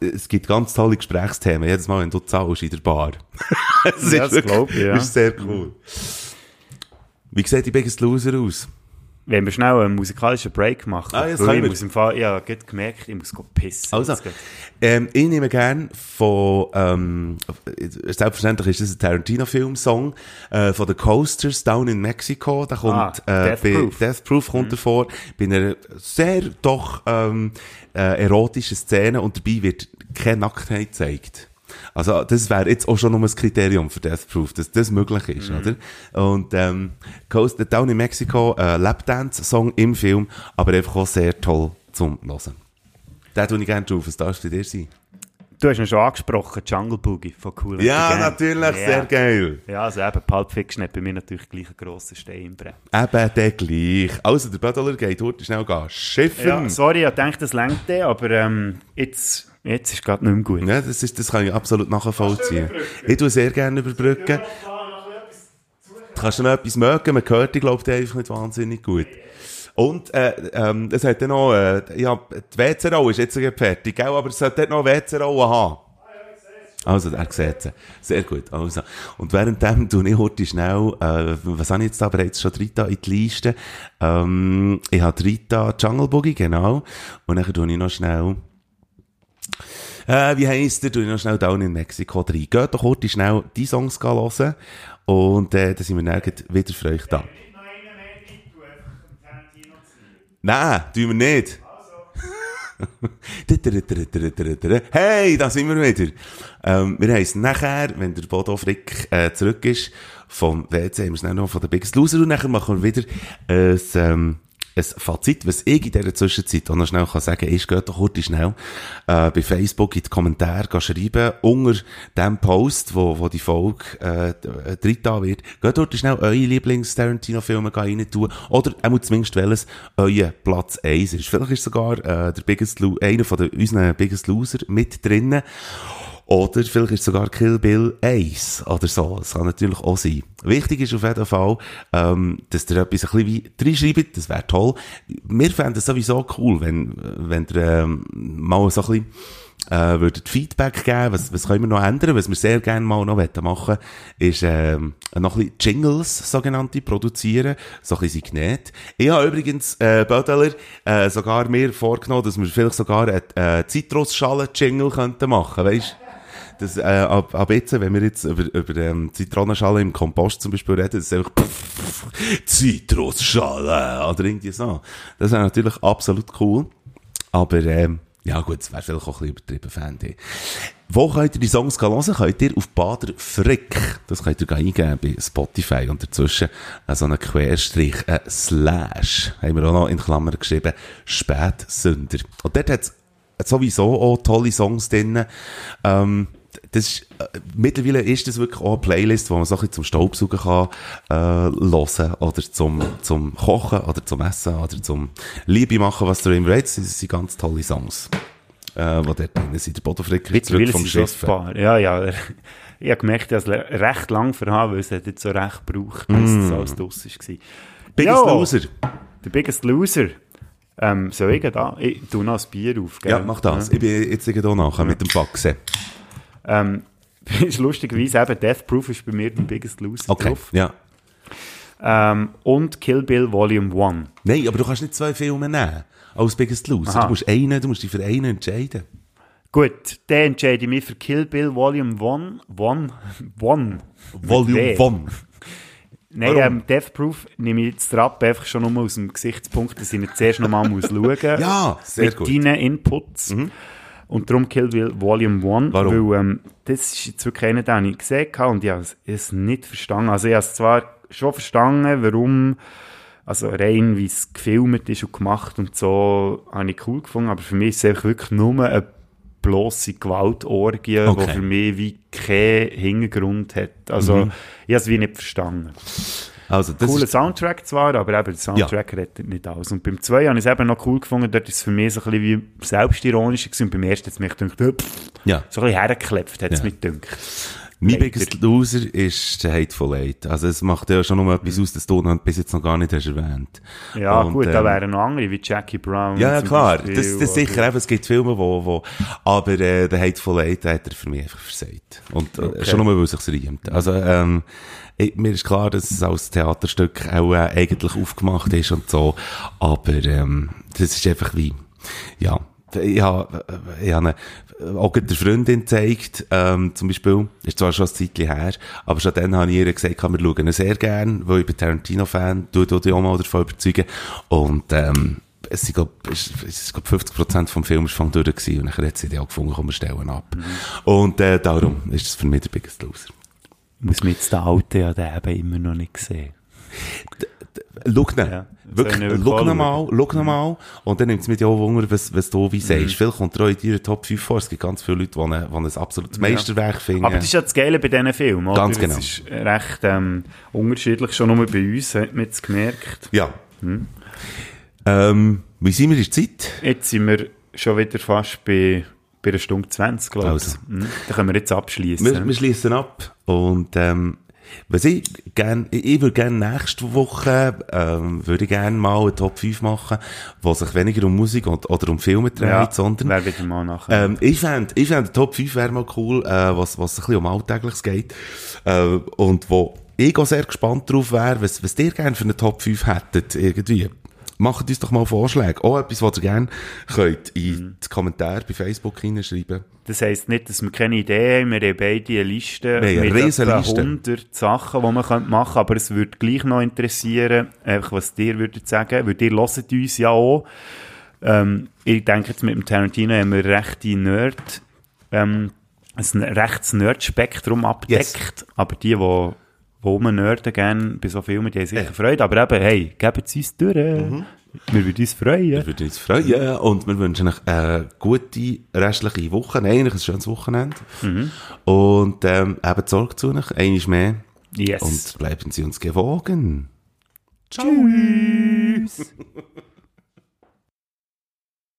es gibt ganz tolle Gesprächsthemen, jedes Mal, wenn du zahlst in der Bar. das Ja, das wirklich- ich, ja. Ist sehr cool. Wie sieht die Biggest Loser aus? Wenn wir schnell einen musikalischen Break machen. Ah, das weil ich muss im Fall, habe gerade gemerkt, ich muss pissen. Also, Jetzt ähm, ich nehme gern von, ähm, selbstverständlich ist das ein Tarantino-Film-Song, äh, von The Coasters Down in Mexico. Da kommt, Ah, äh, Death bei Proof. Death Proof kommt er vor, bei einer sehr doch, ähm, äh, erotischen Szene und dabei wird keine Nacktheit gezeigt. Also, das wäre jetzt auch schon nur ein Kriterium für Death Proof, dass das möglich ist, oder? Und, ähm, Coast Down in Mexico, äh, Lapdance-Song im Film, aber einfach auch sehr toll zum Hören. Den tue ich gerne drauf. Was darf bei dir sein? Du hast ihn schon angesprochen, Jungle Boogie von Cool. Ja, Gang. natürlich. Ja. Sehr geil. Ja, also eben, Pulp Fiction hat bei mir natürlich gleich einen grossen Stein im Brett. Eben der gleich. Also, der Bödeler geht heute schnell gehen. Schiffen. Ja, sorry, ich dachte, das längt aber ähm, jetzt, jetzt ist gerade nicht mehr gut. das, ist, das kann ich absolut nachvollziehen. Ich tue sehr gerne überbrücken. Kannst du noch etwas mögen? Man hört die, glaube ich, einfach nicht wahnsinnig gut. Und, äh, ähm, es hat dann noch, äh, ja, die WC-Rolle ist jetzt fertig, gell? Aber es sollte noch WC-Rolle haben. Also, er sieht sie. Sehr gut. Also. Und währenddem tue ich heute schnell, äh, was habe ich jetzt da bereits schon drin in die Liste? Ähm, ich habe Rita Jungle Boogie, genau. Und dann tue ich noch schnell, äh, wie heisst der? Tue ich noch schnell Down in Mexico rein. Geht doch heute schnell die Songs hören. Und, äh, dann sind wir gleich wieder für euch da. Nein, tun wir nicht. hey, da sind wir wieder. Ähm, wir es nachher, wenn der Bodo Frick äh, zurück ist, vom WC, haben wir es noch von der Biggest Loser und nachher machen wir wieder ein, ähm, ein Fazit, was ich in dieser Zwischenzeit auch noch schnell kann sagen ist, geht doch kurz schnell äh, bei Facebook in die Kommentare schreiben, unter dem Post, wo, wo die Folge äh, äh, drin da wird, geht dort schnell eure Lieblings-Tarantino-Filme rein tun oder auch zumindest welches euer Platz 1 ist. Vielleicht ist sogar äh, der Biggest einer von der, unseren Biggest Loser mit drinnen. Oder vielleicht ist sogar Kill Bill 1 oder so. Das kann natürlich auch sein. Wichtig ist auf jeden Fall, ähm, dass ihr etwas ein bisschen reinschreibt. Das wäre toll. Wir fänden es sowieso cool, wenn, wenn ihr ähm, mal so ein bisschen äh, würdet Feedback geben, was, was können wir noch ändern, was wir sehr gerne mal noch machen ist ähm, noch ein bisschen Jingles, sogenannte, produzieren, so ein bisschen Signet. Ich habe übrigens, äh, Bödeler, äh, sogar mir vorgenommen, dass wir vielleicht sogar eine äh, Zitrusschalen-Jingle könnten machen, weißt das, äh, ab, ab jetzt, wenn wir jetzt über, über ähm, Zitronenschale im Kompost zum Beispiel reden, das ist einfach Zitrusschale oder irgendwie so. Das wäre natürlich absolut cool. Aber ähm, ja gut, es wäre vielleicht auch ein bisschen übertrieben, fände ich. Wo könnt ihr die Songs hören? Könnt ihr auf Bader Frick, das könnt ihr eingeben bei Spotify und dazwischen äh, so einen Querstrich, äh, Slash, haben wir auch noch in Klammern geschrieben, Spätsünder. Und dort hat es sowieso auch tolle Songs drin. Ähm, das ist, äh, mittlerweile ist das wirklich auch eine Playlist, wo man bisschen zum Staubsaugen kann, äh, hören oder zum, zum Kochen oder zum Essen oder zum Liebe machen, was du immer willst. Das sind ganz tolle Songs, äh, die dort drin sind. Der Bodenfricker zurück vom Schiff. Ja, ja. Ich habe gemerkt, dass es recht lang verhaben, weil es hat jetzt so recht gebraucht, bis es alles draus war. Biggest Ja. Loser. Der Biggest Loser. Ähm, soll ich da? Ich tu noch ein Bier auf, gell? Ja, mach das. Ich bin jetzt hier nachher mit dem Faxen. Ähm, ist lustigerweise eben Death Proof ist bei mir der Biggest Loser Okay, drauf. ja. Ähm, und Kill Bill Volume 1. Nein, aber du kannst nicht zwei Filme nehmen als Biggest Loser. Aha. Du musst einen, du musst dich für einen entscheiden. Gut, dann entscheide ich mich für Kill Bill Volume 1. One? One. Volume Mit 1. Nein, ähm, Death Proof nehme ich jetzt ab, einfach schon nur aus dem Gesichtspunkt, dass ich nicht zuerst nochmal muss schauen Ja, sehr mit gut. Mhm. deinen Inputs. Und darum Kill Bill Volume 1, Warum? weil ähm, das ist jetzt wirklich einer, den ich gesehen habe und ich habe es- nicht verstanden. Also ich habe es zwar schon verstanden, warum, also rein wie es gefilmt ist und gemacht und so, habe ich cool gefunden, aber für mich ist es einfach wirklich nur eine bloße Gewaltorgie, Okay. die für mich wie keinen Hintergrund hat. Also Mhm. ich habe es wie nicht verstanden. Also, das Cooler Soundtrack zwar, aber eben der Soundtrack rettet nicht alles. Und beim 2 habe ich es eben noch cool gefunden, dort ist es für mich so ein bisschen wie selbstironisch gewesen. Und beim ersten hat es mich gedacht, pff, ja. so ein bisschen hergeklebt, hat es Ja. mich gedacht. Mein. Biggest Loser ist der Hateful Eight. Also, es macht ja schon noch etwas aus, das du bis jetzt noch gar nicht hast erwähnt. Ja, Und, gut, da ähm, wären noch andere, wie Jackie Brown. Ja, ja, klar. Beispiel, Das, das oder- sicher. Eben, es gibt Filme, wo, wo, aber, äh, der Hateful Eight hat er für mich einfach versagt. Und, äh, Okay. schon nur, weil es sich riemt. Also, ähm, ich, mir ist klar, dass es als Theaterstück auch äh, eigentlich aufgemacht ist und so. Aber, ähm, das ist einfach wie, ja. Ich habe, ich habe eine- auch der Freundin gezeigt, ähm, zum Beispiel, ist zwar schon ein Zeitchen her, aber schon dann habe ich ihr gesagt, wir schauen ihn sehr gern, weil ich bin Tarantino-Fan, du, du dich auch mal davon überzeugen. Und, ähm, es sind, glaub, es glaub, 50% vom Film ist von durch gewesen, und nachher hat sie die auch gefunden, komm, wir stellen ab. Und, äh, darum ist es für mich der Biggest Loser. Muss man jetzt den Alten ja den eben immer noch nicht sehen. Schau ihn. Ja, Wirklich, schau ihn mal, schau ihn mal. Und dann nimmt es mich auch Wunder, was, was du wie sagst. Mhm. Vielleicht kommt er auch in deiner Top 5 vor. Es gibt ganz viele Leute, die ein, die ein absolutes Meisterwerk finden. Aber das ist ja das Geile bei diesen Filmen, oder? Ganz genau. Es ist recht ähm, unterschiedlich, schon nur bei uns, hat man jetzt gemerkt. ja. Mhm. Ähm, wie sind wir in der Zeit? Jetzt sind wir schon wieder fast bei, bei einer Stunde 20, glaube ich. Also. Mhm. Da können wir jetzt abschließen. Wir, wir schließen ab. Und, ähm, was ich gern, ich, würde gerne nächste Woche, ähm, würde ich gerne mal eine Top 5 machen, wo sich weniger um Musik und, oder um Filme dreht, ja, sondern, wäre wieder mal nachher. Ähm, ich fände, ich fände, Top 5 wäre mal cool, äh, was, was ein bisschen um Alltägliches geht. Äh, und wo ich auch sehr gespannt drauf wäre, was, was ihr gerne für eine Top 5 hättet, irgendwie. Macht uns doch mal Vorschläge. Auch etwas, was ihr gerne könnt in die Kommentare bei Facebook hineinschreiben. Das heisst nicht, dass wir keine Idee haben. Wir haben beide eine Liste haben eine mit etwa Liste. 100 Sachen, die man machen könnte. Aber es würde gleich noch interessieren, einfach was ihr würdet sagen. Weil ihr hört uns ja auch. Ähm, ich denke jetzt mit dem Tarantino haben wir rechte Nerd, ähm, ein rechtes Nerd-Spektrum abdeckt. Aber die, die, die rumnerden gerne bei so Filmen, die haben sicher Ja. Freude. Aber eben, hey, gebt es uns durch. Wir würden uns freuen. Wir würden uns freuen und wir wünschen euch eine gute restliche Woche, eigentlich ein schönes Wochenende. Und ähm, eben Sorge zu euch, eines mehr. Yes. Und bleiben Sie uns gewogen. Tschüss.